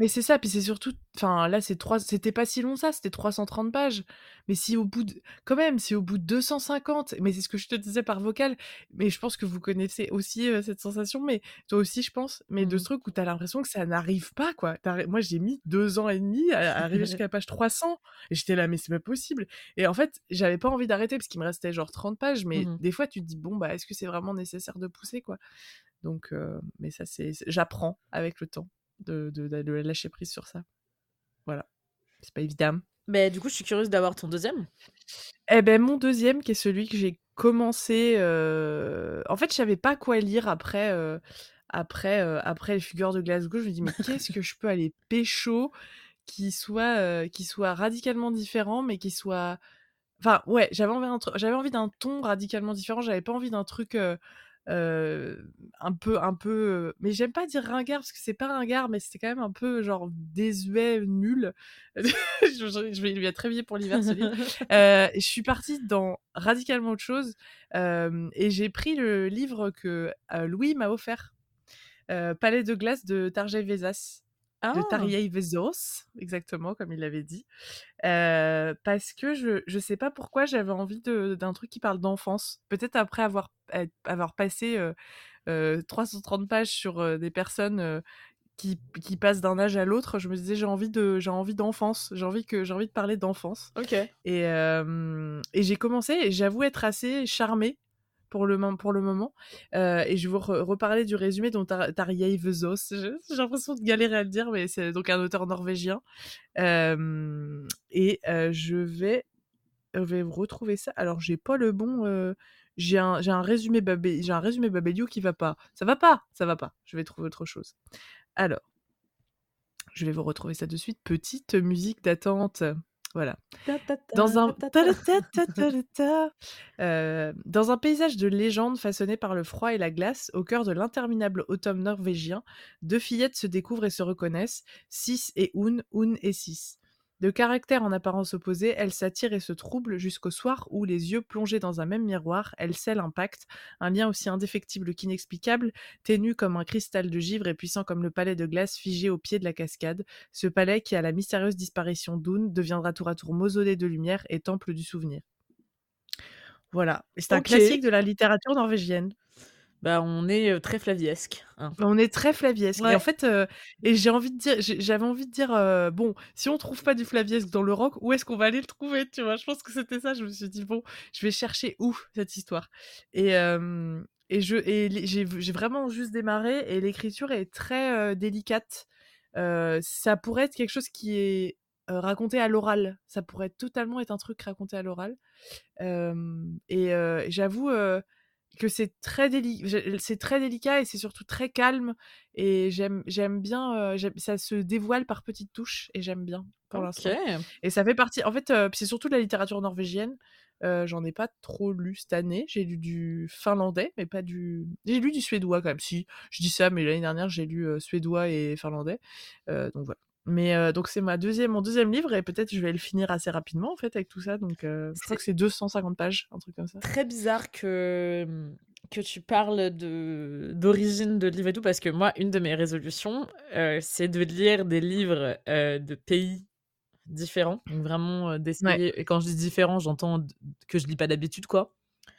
mais c'est ça, puis c'est surtout enfin là, c'est trois c'était pas si long ça, c'était 330 pages. Mais si au bout de quand même, si au bout de 250 mais c'est ce que je te disais par vocal, mais je pense que vous connaissez aussi, heu, cette sensation, mais toi aussi, je pense, mais de ce truc où tu as l'impression que ça n'arrive pas, quoi. Moi, j'ai mis 2 ans et demi à à arriver jusqu'à la page 300 et j'étais là: «Mais c'est pas possible» et en fait, j'avais pas envie d'arrêter parce qu'il me restait genre 30 pages, mais Mhm. des fois, tu te dis: «Bon, bah, est-ce que c'est vraiment nécessaire de pousser, quoi?» donc heu, mais ça, c'est j'apprends avec le temps de de de lâcher prise sur ça. Voilà. C'est pas évident. Mais du coup, je suis curieuse d'avoir ton deuxième. Eh ben mon deuxième qui est celui que j'ai commencé, heu, en fait, je savais pas quoi lire après, heu, après, heu, après Les Fugueurs de Glasgow. Je me dis: «Mais <laughs> qu'est-ce que je peux aller pécho qui soit, qui soit radicalement différent, mais qui soit» enfin, ouais, j'avais envie d'un j'avais envie d'un ton radicalement différent. J'avais pas envie d'un truc, un peu un peu, mais j'aime pas dire ringard parce que c'est pas ringard, mais c'était quand même un peu genre désuet, nul. <laughs> Je vais lui être très bien pour l'hiver ce livre. <laughs> Je suis partie dans radicalement autre chose, et j'ai pris le livre que, Louis m'a offert, Palais de glace de Tarjei Vesaas, de Ah, Tarjei Vesaas, exactement comme il l'avait dit, parce que je je sais pas pourquoi j'avais envie d'un truc qui parle d'enfance. Peut-être après avoir avoir passé, heu heu, 330 pages sur, des personnes, qui qui passent d'un âge à l'autre, je me disais: «J'ai envie de j'ai envie d'enfance, j'ai envie que j'ai envie de parler d'enfance» ok. et et j'ai commencé et j'avoue être assez charmée pour le pour le moment, heu et je vais vous re reparler du résumé dont Tar Tarjei. Je j'ai l'impression de galérer à le dire, mais c'est donc un auteur norvégien, hem et heu, je vais je vais retrouver ça. Alors j'ai pas le bon, j'ai un un résumé Babé j'ai un résumé Babelio qui va pas. Ça va pas, ça va pas. Je vais trouver autre chose. Alors, je vais vous retrouver ça de suite. Petite musique d'attente, voilà. Dans un Heu, dans un paysage de légende façonné par le froid et la glace, au cœur de l'interminable automne norvégien, deux fillettes se découvrent et se reconnaissent, Sis et Un, Un et Sis. De caractère en apparence opposé, elle s'attire et se trouble jusqu'au soir où, les yeux plongés dans un même miroir, elle scelle un pacte, un lien aussi indéfectible qu'inexplicable, ténu comme un cristal de givre et puissant comme le palais de glace figé au pied de la cascade. Ce palais qui, à la mystérieuse disparition d'Oun, deviendra tour à tour mausolée de lumière et temple du souvenir. Voilà. C'est un classique de la littérature norvégienne. Bah, on est très flaviesque. hein. On est très flaviesque. Et en fait, euh, et j'ai envie de dire, j'avais envie de dire, euh, bon, si on trouve pas du flaviesque dans le rock, où est-ce qu'on va aller le trouver, tu vois? Je pense que c'était ça. Je me suis dit, bon, je vais chercher où cette histoire? Et, euh, et je, et j'ai vraiment juste démarré, et l'écriture est très délicate. Ça pourrait être quelque chose qui est raconté à l'oral. Ça pourrait totalement être un truc raconté à l'oral. Et j'avoue que c'est très, déli- j'ai- c'est très délicat et c'est surtout très calme. Et j'aime j'aime bien, euh, ça se dévoile par petites touches et j'aime bien pour l'instant. Et ça fait partie, en fait, euh, c'est surtout de la littérature norvégienne. Euh, J'en ai pas trop lu cette année. J'ai lu du finlandais, mais pas du. J'ai lu du suédois quand même. Si, je dis ça, mais l'année dernière, j'ai lu suédois et finlandais. Donc voilà. Mais euh, donc c'est ma deuxième, mon deuxième livre et peut-être je vais le finir assez rapidement en fait avec tout ça. Donc euh, je crois que c'est 250 pages, un truc comme ça. Très bizarre que, que tu parles de d'origine de livres et tout, parce que moi, une de mes résolutions, euh, c'est de lire des livres de pays différents. Donc vraiment d'essayer. Et quand je dis différents, j'entends que je lis pas d'habitude, quoi.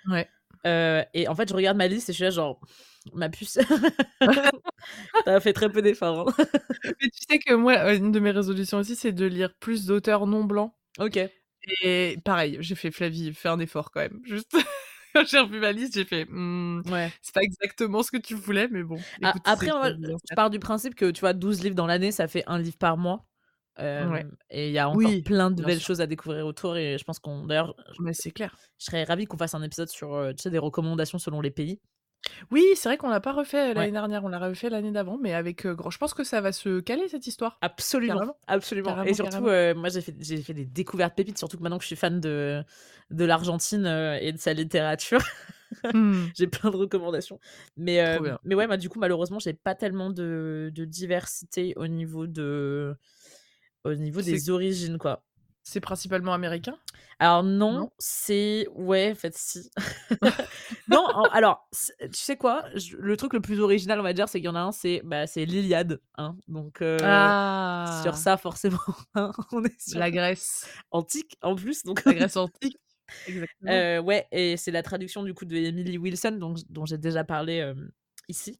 Ouais. Et en fait, je regarde ma liste et je suis là, genre, ma puce. <laughs> T'as fait très peu d'efforts. hein. <laughs> Mais tu sais que moi, une de mes résolutions aussi, c'est de lire plus d'auteurs non blancs. ok. Et pareil, j'ai fait Flavie, fais un effort quand même. Juste <laughs> quand j'ai revu ma liste, j'ai fait. Hmm, Ouais. c'est pas exactement ce que tu voulais, mais bon. Après, moi, je pars du principe que tu vois, 12 livres dans l'année, ça fait un livre par mois. Euh, Ouais. Et il y a encore Oui, plein de belles sûr. choses à découvrir autour. Et je pense qu'on. D'ailleurs, c'est clair. je serais ravie qu'on fasse un épisode sur tu sais, des recommandations selon les pays. Oui, c'est vrai qu'on l'a pas refait euh, l'année Ouais. dernière, on l'a refait l'année d'avant, mais avec euh, grand. Je pense que ça va se caler cette histoire. Absolument. Carrément. Absolument. et surtout, euh, moi, j'ai fait, des découvertes pépites, surtout que maintenant que je suis fan de, de l'Argentine euh, et de sa littérature. <laughs> Hmm. j'ai plein de recommandations. Mais, mais ouais, moi, du coup, malheureusement, j'ai pas tellement de, de diversité au niveau de au niveau des origines, quoi. C'est principalement américain? Alors non, Non? c'est ouais, en fait si. <laughs> <laughs> non, en- alors tu sais quoi, Je- le truc le plus original on va dire, c'est qu'il y en a un, c'est bah l'Iliade, hein. Donc euh, ah sur ça forcément, <laughs> hein, on est sur La Grèce. antique en plus, donc La Grèce antique. Exactement. euh, ouais, et c'est la traduction du coup de Emily Wilson, donc, dont j'ai déjà parlé euh, ici.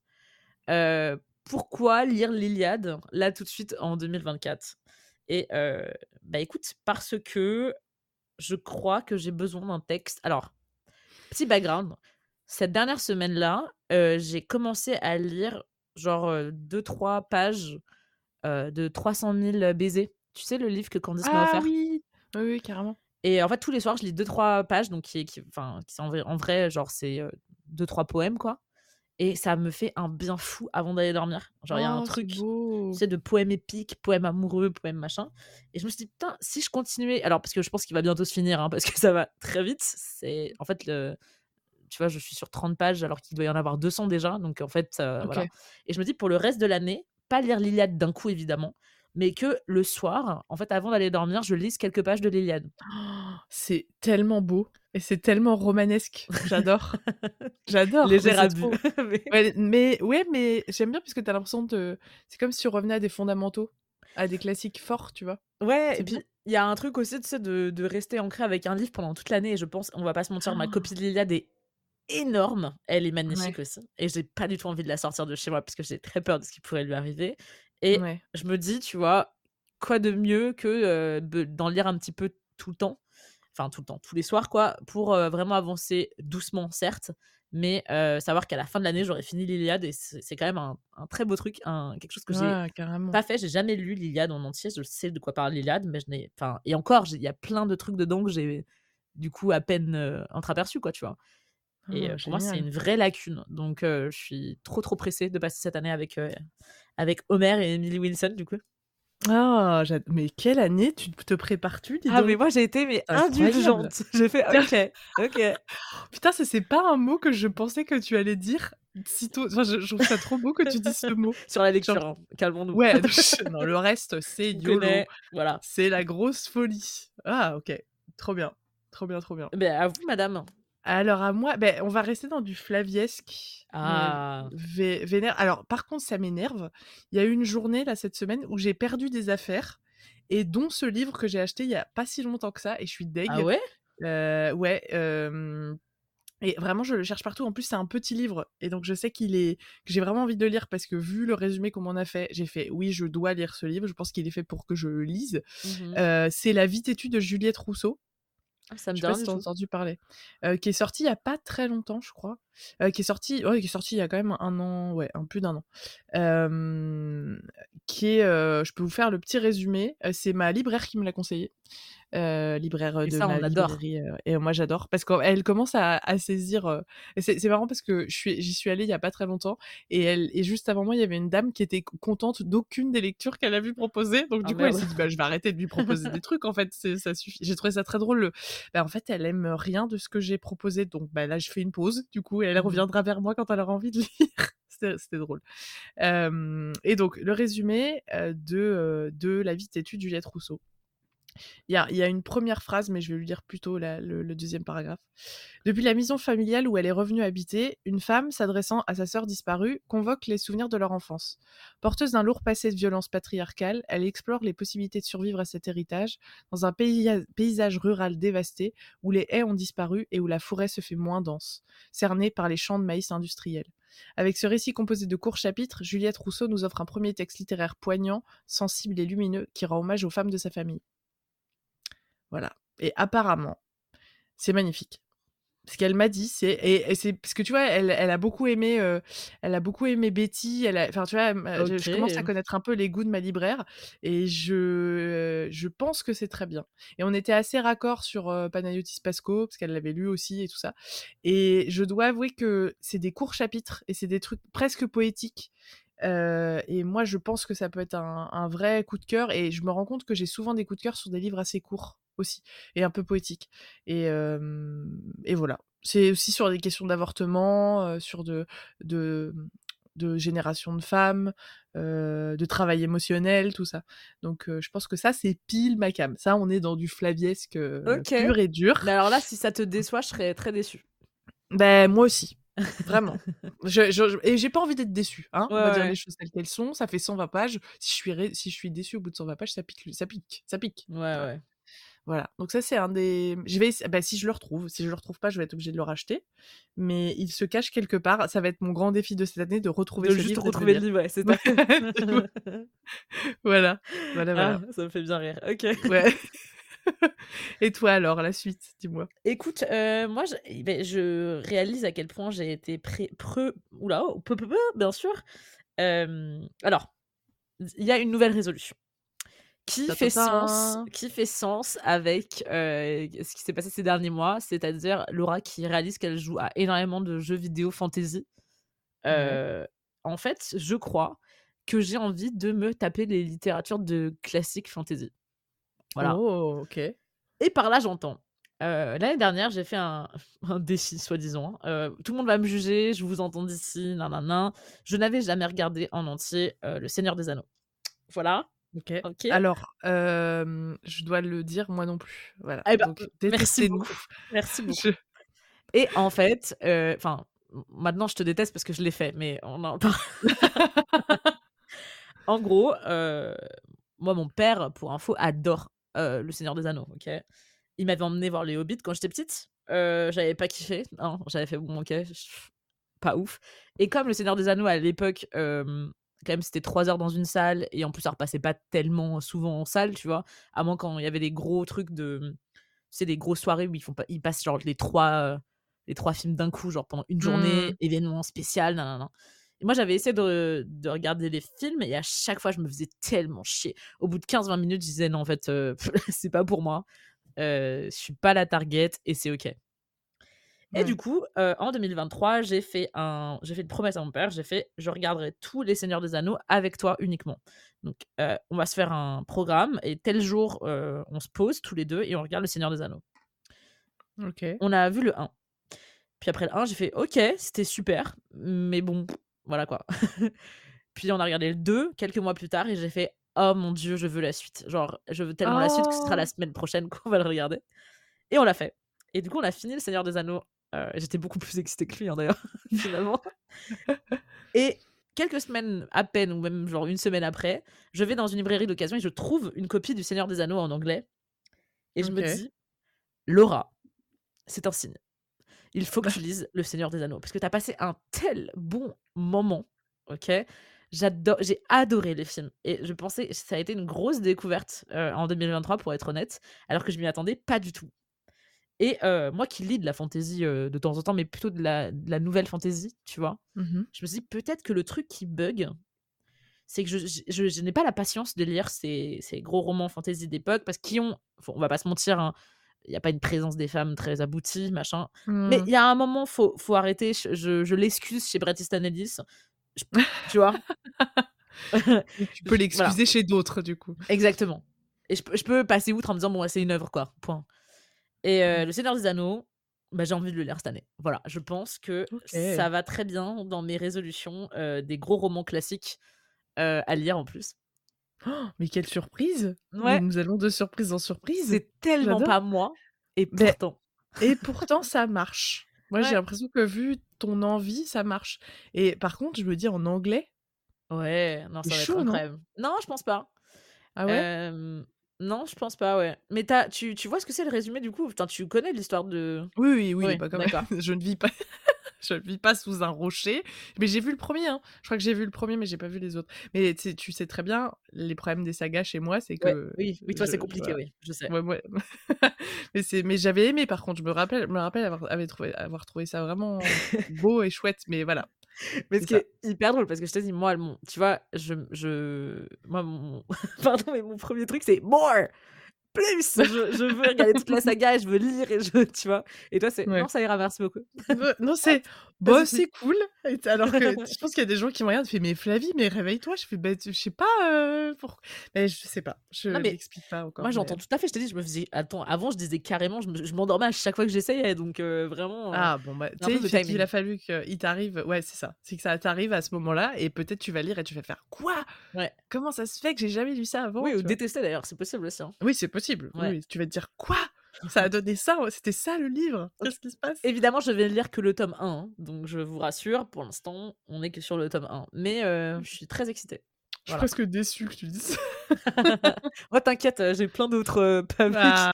Pourquoi lire l'Iliade là tout de suite en 2024 Et euh, bah écoute, parce que je crois que j'ai besoin d'un texte. Alors, petit background. Cette dernière semaine-là, euh, j'ai commencé à lire genre 2-3 pages euh, de 300 000 baisers. Tu sais, le livre que Candice m'a ah offert? oui. oui, oui, carrément. Et en fait, tous les soirs, je lis 2-3 pages, donc qui, qui, enfin, qui sont en vrai, en vrai, genre, c'est 2-3 poèmes, quoi. Et ça me fait un bien fou avant d'aller dormir. Genre, il y a un Oh, c'est truc, beau. tu sais, de poèmes épiques, poèmes amoureux, poèmes machin. Et je me suis dit, putain, si je continuais. Alors, parce que je pense qu'il va bientôt se finir, hein, parce que ça va très vite. C'est. En fait, le. Tu vois, je suis sur 30 pages alors qu'il doit y en avoir 200 déjà. Donc, en fait, euh, voilà. Et je me dis, pour le reste de l'année, pas lire l'Iliade d'un coup, évidemment, mais que le soir, en fait, avant d'aller dormir, je lise quelques pages de l'Iliade. Oh, C'est tellement beau et c'est tellement romanesque. J'adore. <laughs> J'adore. C'est abus. Mais- Ouais, mais ouais, mais j'aime bien parce que t'as l'impression de. C'est comme si tu revenais à des fondamentaux, à des classiques forts, tu vois? Ouais, et puis il y a un truc aussi, tu sais, de, de rester ancré avec un livre pendant toute l'année. Et je pense, on va pas se mentir, ma Ah. copie de l'Iliade est énorme. Elle est magnifique aussi. Et j'ai pas du tout envie de la sortir de chez moi parce que j'ai très peur de ce qui pourrait lui arriver. Et Ouais. je me dis, tu vois, quoi de mieux que euh, de- d'en lire un petit peu tout le temps, enfin tout le temps, tous les soirs, quoi, pour euh, vraiment avancer doucement, certes, mais euh, savoir qu'à la fin de l'année, j'aurai fini l'Iliade et c'est quand même un, un très beau truc, un, quelque chose que j'ai Ouais, carrément. pas fait. J'ai jamais lu l'Iliade en entier. Je sais de quoi parle l'Iliade, mais je n'ai. Enfin, et encore, j'ai- il y a plein de trucs dedans que j'ai du coup à peine entreaperçu, quoi, tu vois. Et Ah, pour moi, c'est une vraie lacune. Donc, euh, je suis trop, trop pressée de passer cette année avec, euh, avec Homer et Emily Wilson, du coup. Ah, mais quelle année tu te prépares-tu, Ah, donc? mais moi, j'ai été mais indulgente. <laughs> J'ai fait OK, OK. <gasps> Putain, ça c'est pas un mot que je pensais que tu allais dire Sitôt, enfin, je, je trouve ça trop beau que tu dises ce mot. <laughs> Sur la lecture, Genre, hein, calmons-nous. ouais, <laughs> non, le reste, c'est YOLO. voilà. C'est la grosse folie. Ah, ok. Trop bien. Trop bien, trop bien. Ben, à vous, madame. Alors, à moi, ben, on va rester dans du Flaviesque. Ah. vé- vénère. Alors, par contre, ça m'énerve. Il y a eu une journée, là, cette semaine, où j'ai perdu des affaires, et dont ce livre que j'ai acheté il y a pas si longtemps que ça, et je suis deg. Ah ouais? Euh, ouais. euh, Et vraiment, je le cherche partout. En plus, c'est un petit livre. Et donc, je sais qu'il est... que j'ai vraiment envie de le lire parce que, vu le résumé qu'on m'en a fait, j'ai fait oui, je dois lire ce livre. Je pense qu'il est fait pour que je le lise. Mhm. Euh, c'est La vie têtue de Juliette Rousseau. Ah, Ça me Je sais pas si t'as entendu parler. Euh, qui est sorti il y a pas très longtemps, je crois. Euh, qui est sorti, ouais, qui est sorti il y a quand même un an, ouais, un plus d'un an. Euh, qui est, je peux vous faire le petit résumé. C'est ma libraire qui me l'a conseillé. Euh, libraire Et de ça, ma on adore. librairie. euh, et moi, j'adore parce qu'elle commence à, à saisir. euh, c'est marrant parce que je suis, j'y suis allée il y a pas très longtemps et elle, et juste avant moi, il y avait une dame qui était contente d'aucune des lectures qu'elle a vu proposer. Donc Ah du coup, elle s'est dit, bah, je vais arrêter de lui proposer des trucs. En fait, c'est- ça suffit. J'ai trouvé ça très drôle. le- bah, en fait, elle aime rien de ce que j'ai proposé. Donc bah, là, je fais une pause. Du coup, et elle Mhm. reviendra vers moi quand elle aura envie de <laughs> lire. C'était c'était drôle. Euh, et donc, le résumé euh, de, euh, de La vie têtue de Juliette Rousseau. Il y a, une première phrase, mais je vais lui lire plutôt le, deuxième paragraphe. Depuis la maison familiale où elle est revenue habiter, une femme, s'adressant à sa sœur disparue, convoque les souvenirs de leur enfance. Porteuse d'un lourd passé de violence patriarcale, elle explore les possibilités de survivre à cet héritage dans un pays- paysage rural dévasté où les haies ont disparu et où la forêt se fait moins dense, cernée par les champs de maïs industriels. Avec ce récit composé de courts chapitres, Juliette Rousseau nous offre un premier texte littéraire poignant, sensible et lumineux qui rend hommage aux femmes de sa famille. Voilà. Et apparemment, c'est magnifique. Ce qu'elle m'a dit, c'est et, et c'est parce que tu vois, elle, elle a beaucoup aimé, euh, elle a beaucoup aimé Betty. Elle a, enfin tu vois, je, je commence à connaître un peu les goûts de ma libraire et je, je pense que c'est très bien. Et on était assez raccord sur euh, Panayotis Pasco parce qu'elle l'avait lu aussi et tout ça. Et je dois avouer que c'est des courts chapitres et c'est des trucs presque poétiques. Euh, et moi, je pense que ça peut être un, un vrai coup de cœur. Et je me rends compte que j'ai souvent des coups de cœur sur des livres assez courts aussi et un peu poétiques. Et, euh, et voilà. C'est aussi sur des questions d'avortement, euh, sur de, de, de génération de femmes, euh, de travail émotionnel, tout ça. Donc, je pense que ça, c'est pile ma cam. Ça, on est dans du flaviesque euh, Ok. pur et dur. Mais alors là, si ça te déçoit, je serais très déçue. Ben, moi aussi. Vraiment. je, je- je- et j'ai pas envie d'être déçue. Hein on Ouais, va dire les choses telles qu'elles sont. Ça fait 120 pages. Si je suis, ré- si je suis déçue au bout de 120 pages, ça pique. Ça pique. Ça pique. Ouais, ouais. Voilà. Donc ça, c'est un des... Je vais... ben, si je le retrouve. Si je le retrouve pas, je vais être obligée de le racheter. Mais il se cache quelque part. Ça va être mon grand défi de cette année de retrouver De ce juste livre retrouver le livre, ouais, c'est. <laughs> Voilà. <laughs> Voilà, voilà. Ah, ça me fait bien rire. Ok. Ouais. <laughs> et toi, alors, la suite, dis-moi. Écoute, euh, moi, je, eh ben, je réalise à quel point j'ai été pré... Pre... Oula, oh, peu, peu, peu, bien sûr. Euh, alors, il y a une nouvelle résolution qui fait sens, qui fait sens avec euh, ce qui s'est passé ces derniers mois, c'est-à-dire Laura qui réalise qu'elle joue à énormément de jeux vidéo fantasy. En fait, je crois que j'ai envie de me taper les littératures de classique fantasy. Voilà. Oh, ok. Et par là, j'entends. euh, L'année dernière, j'ai fait un, <laughs> un défi, soi-disant. Euh, tout le monde va me juger, je vous entends d'ici, nanana. Je n'avais jamais regardé en entier euh, Le Seigneur des Anneaux. Voilà. Ok. Ok. Alors, je dois le dire, moi non plus. Voilà. Eh ben, Donc, merci beaucoup. Merci <laughs> beaucoup. Je- Et en fait, enfin, maintenant je te déteste parce que je l'ai fait, mais on en parle. <laughs> en gros, moi, mon père, pour info, adore Le Seigneur des Anneaux. Ok? Il m'avait emmené voir les Hobbits quand j'étais petite. Euh, j'avais pas kiffé. Non, j'avais fait bon, ok, pas ouf. Et comme Le Seigneur des Anneaux à l'époque, euh, quand même, c'était trois heures dans une salle et en plus, ça repassait pas tellement souvent en salle, tu vois. À moins quand il y avait des gros trucs de. C'est des grosses soirées où ils, font pas, ils passent genre les trois, euh, les trois films d'un coup, genre pendant une journée, Hmm. événement spécial, nan, nan, nan. Moi, j'avais essayé de, de regarder les films et à chaque fois, je me faisais tellement chier. Au bout de 15-20 minutes, je disais non, en fait, euh, <laughs> c'est pas pour moi. Euh, je suis pas la target et c'est ok. Et du coup, euh, en 2023, j'ai fait un, j'ai fait une promesse à mon père. J'ai fait, je regarderai tous les Seigneurs des Anneaux avec toi uniquement. Donc, euh, on va se faire un programme et tel jour, euh, on se pose tous les deux et on regarde le Seigneur des Anneaux. Ok. On a vu le 1. Puis après le 1, j'ai fait OK, c'était super, mais bon, voilà quoi. <laughs> Puis on a regardé le 2 quelques mois plus tard et j'ai fait: «Oh mon Dieu, je veux la suite». Genre, je veux tellement la suite que ce sera la Oh! semaine prochaine qu'on va le regarder et on l'a fait et du coup, on a fini Le Seigneur des Anneaux, heu, j'étais beaucoup plus excitée que lui, hein, d'ailleurs, <laughs> finalement <laughs> et quelques semaines à peine ou même genre une semaine après, je vais dans une librairie d'occasion et je trouve une copie du Seigneur des Anneaux en anglais et je me dis: «Laura, c'est un signe. Il faut que tu lises Le Seigneur des Anneaux parce que tu as passé un tel bon moment, OK? J'adore j'ai adoré les films et je pensais ça a été une grosse découverte, heu, en 2023 pour être honnête, alors que je m'y attendais pas du tout et heu, moi qui lis de la fantasy, heu, de temps en temps, mais plutôt de la de la nouvelle fantasy, tu vois? Mmh mh. Je me suis dit: «Peut-être que le truc qui bug, c'est que je je je je n'ai pas la patience de lire ces ces gros romans fantasy d'époque» parce qu'ils ont on va pas se mentir, hein, il y a pas une présence des femmes très aboutie, machin, mais Mmh. il y a un moment, faut faut arrêter. Je je je l'excuse chez Bret Easton Ellis, j tu vois? <laughs> Tu peux <laughs> voilà. l'excuser chez d'autres, du coup. Exactement et je peux je peux passer outre en me disant: «Bon, c'est une œuvre, quoi, point» et heu, Mmh. Le Seigneur des Anneaux, bah, j'ai envie de le lire cette année. Voilà, je pense que ça va très bien dans mes résolutions, heu, des gros romans classiques, heu, à lire en plus. Mais quelle surprise! Ouais. nous allons de surprise en surprise. C'est tellement pas moi et pourtant. et pourtant ça marche. Moi, j'ai l'impression que vu ton envie, ça marche et par contre, je me dis en anglais Ouais, non, c'est ça va être chaud, non? incroyable. Non, je pense pas. Ah ouais? Non, je pense pas, ouais, mais tu as tu tu vois ce que c'est le résumé du coup? Tu connais l'histoire de Oui, oui, oui, bah, quand même, d'accord. <laughs> je ne vis pas je ne vis pas sous un rocher, mais j'ai vu le 1er, hein. Je crois que j'ai vu le 1er, mais j'ai pas vu les autres, mais tu sais très bien, les problèmes des sagas chez moi, c'est Ouais, que oui, oui, toi, c'est compliqué, voilà. oui, je sais. Ouais, ouais, <laughs> mais c'est mais j'avais aimé par contre, je me rappelle je me rappelle avoir avait trouvé avoir trouvé ça vraiment <laughs> beau et chouette, mais voilà, Mais c'est ce qui est hyper drôle parce que je te dis, moi, mon tu vois, je je moi, mon <laughs> pardon, mais mon 1er truc, c'est more, plus, je je veux regarder toute la <laughs> saga et je veux lire et je tu vois? Et toi, c'est: «Non, Ouais. ça ira, merci beaucoup». Non, c'est: de <laughs> «Bah, c'est cool» et alors que <laughs> je pense qu'il y a des gens qui me regardent, font: «Mais Flavie, mais réveille-toi!» je fais: «Beh, tu je sais pas, heu, pourq» mais je sais pas, je Non, m'explique pas encore, moi, mais j'entends tout à fait, je t'ai dit, je me faisais attends, avant, je disais carrément, je me je m'endormais à chaque fois que j'essayais donc heu, vraiment, heu, Ah bon, bah, tu sais, timing. a fallu qu'il t'arrive ouais, c'est ça, c'est que ça t'arrive à ce moment-là et peut-être tu vas lire et tu vas faire: «Quoi? Ouais. Comment ça se fait que j'ai jamais lu ça avant?» Oui, ou détester d'ailleurs, c'est possible aussi, hein. Oui, c'est possible, oui, Ouais. oui, tu vas te dire: «Quoi? <laughs> Ça a donné ça? C'était ça le livre? Qu'est-ce qui se passe?» évidemment, je vais lire que le tome 1, hein, donc je vous rassure, pour l'instant, on est que sur le tome 1, mais heu, je suis très excitée. Je suis Voilà. presque déçue que tu dises ça. <laughs> Oh t'inquiète, heu, j'ai plein d'autres, heu, pavés Ah,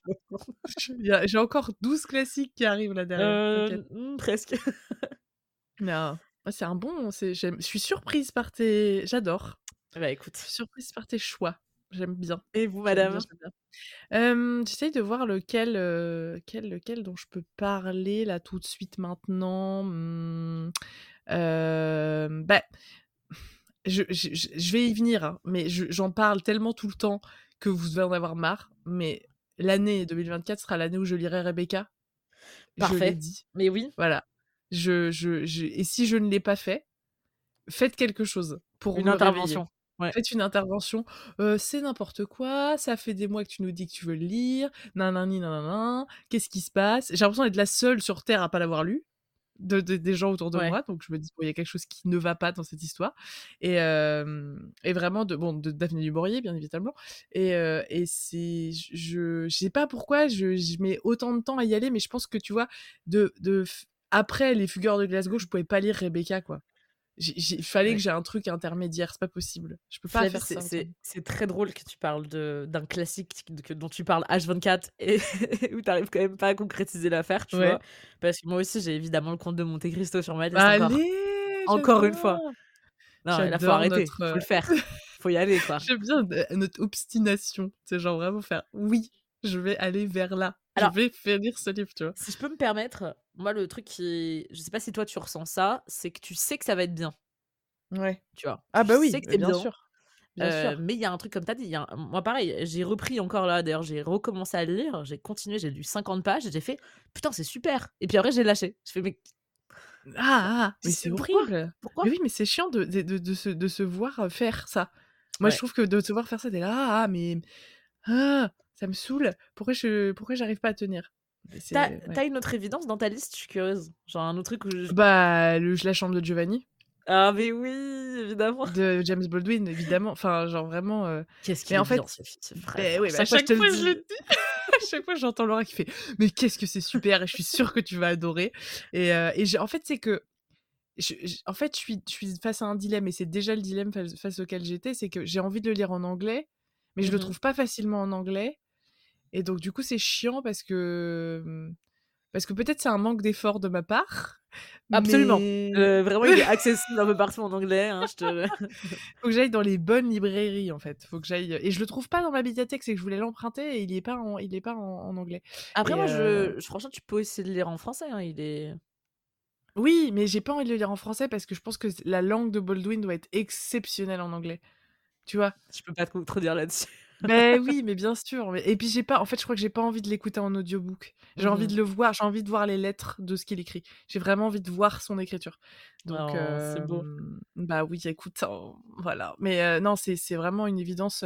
a j'ai encore 12 classiques qui arrivent là derrière. Heu, mmh, presque. <laughs> Non, c'est un bon je suis surprise par tes j'adore. Bah, Je suis écoute. surprise par tes choix. J'aime bien, Et vous, madame? Hem, j'essaye de voir lequel, heu, lequel lequel dont je peux parler là tout de suite maintenant, bah, je je je je vais y venir, hein, mais je j'en parle tellement tout le temps que vous devez en avoir marre, mais l'année 2024 sera l'année où je lirai Rebecca. Parfait, dit, mais oui. voilà. Je je j'ai et si je ne l'ai pas fait, faites quelque chose pour Une réveiller. Ouais. Faites une intervention, «C'est n'importe quoi, ça fait des mois que tu nous dis que tu veux le lire, nanani nanana, qu'est-ce qui se passe?» j'ai l'impression d'être la seule sur terre à pas l'avoir lu, de de des gens autour de Ouais. moi, donc je me dis: «Bon, il y a quelque chose qui ne va pas dans cette histoire» et et vraiment de bon, de Daphné du Maurier, bien évidemment et et c'est je je sais pas pourquoi je je mets autant de temps à y aller, mais je pense que, tu vois, de de après Les Fugueurs de Glasgow, je pouvais pas lire Rebecca, quoi. Il fallait que j'ai un truc intermédiaire, c'est pas possible. Je peux pas Flavie, faire c'est ça c'est très drôle que tu parles d'un classique que dont tu parles H24 et <laughs> où tu arrives quand même pas à concrétiser l'affaire, tu Ouais. vois? Parce que moi aussi, j'ai évidemment Le Comte de Monte Cristo sur ma liste encore Allez! encore une fois. Non, là, faut arrêter, notre, faut le faire, faut y aller, quoi. <laughs> j'aime bien de notre obstination, c'est genre vraiment faire: «Oui, je vais aller vers là, je vais lire ce livre», tu vois? si je peux me permettre, moi, le truc qui je sais pas si toi tu ressens ça, c'est que tu sais que ça va être bien. Ouais. Tu vois? Ah Tu bah oui, sais que bien bien, sûr, bien heu, sûr. mais il y a un truc comme tu as dit, y a un moi pareil, j'ai repris encore là, d'ailleurs, j'ai recommencé à le lire, j'ai continué, j'ai lu 50 pages et j'ai fait: «Putain, c'est super» et puis après j'ai lâché. J'ai fait: «Mais» Ah, ah! Mais c'est pourquoi? horrible! Mais Pourquoi? oui, mais c'est chiant de de de de se de se voir, heu, faire ça. Moi, je trouve que de se voir faire ça, tu es là: «Ah ah, mais ah, ça me saoule, pourquoi je pourquoi j'arrive pas à tenir?» C'est Tu as ouais. tu as une autre évidence dans ta liste? Je suis curieuse. Genre un autre truc où j Bah, le La chambre de Giovanni Ah mais oui, évidemment. de James Baldwin, évidemment. Enfin, genre vraiment, heu, Qu'est-ce qu'il en fait ce ce frère. oui, bah, à Chaque fois je chaque te le fois je le dis. <laughs> À chaque fois j'entends Laura qui fait: «Mais qu'est-ce que c'est super et je suis sûre que tu vas adorer» et heu et en fait, c'est que je en fait, je suis je suis face à un dilemme et c'est déjà le dilemme face face auquel j'étais, c'est que j'ai envie de le lire en anglais, mais je Mmh le mh. trouve pas facilement en anglais et donc du coup, c'est chiant parce que, mmh, parce que peut-être c'est un manque d'effort de ma part, <laughs> Absolument. mais Heu, vraiment, il est <laughs> accessible un peu partout en anglais, hein, je te faut que j'aille dans les bonnes librairies, en fait. Faut que j'aille et je le trouve pas dans ma médiathèque, c'est que je voulais l'emprunter et il est pas en il est pas en en anglais Après et moi, heu je je franchement, tu peux essayer de le lire en français, hein, il est Oui, mais j'ai pas envie de le lire en français parce que je pense que la langue de Baldwin doit être exceptionnelle en anglais. Tu vois? Je peux pas te contredire là-dessus. Beh, <laughs> oui, mais bien sûr, mais et puis j'ai pas en fait, je crois que j'ai pas envie de l'écouter en audiobook. J'ai Mmh envie mh. de le voir, j'ai envie de voir les lettres de ce qu'il écrit. J'ai vraiment envie de voir son écriture. Donc Oh, c'est beau. bah, oui, écoute, hein, voilà. Mais non, c'est c'est vraiment une évidence,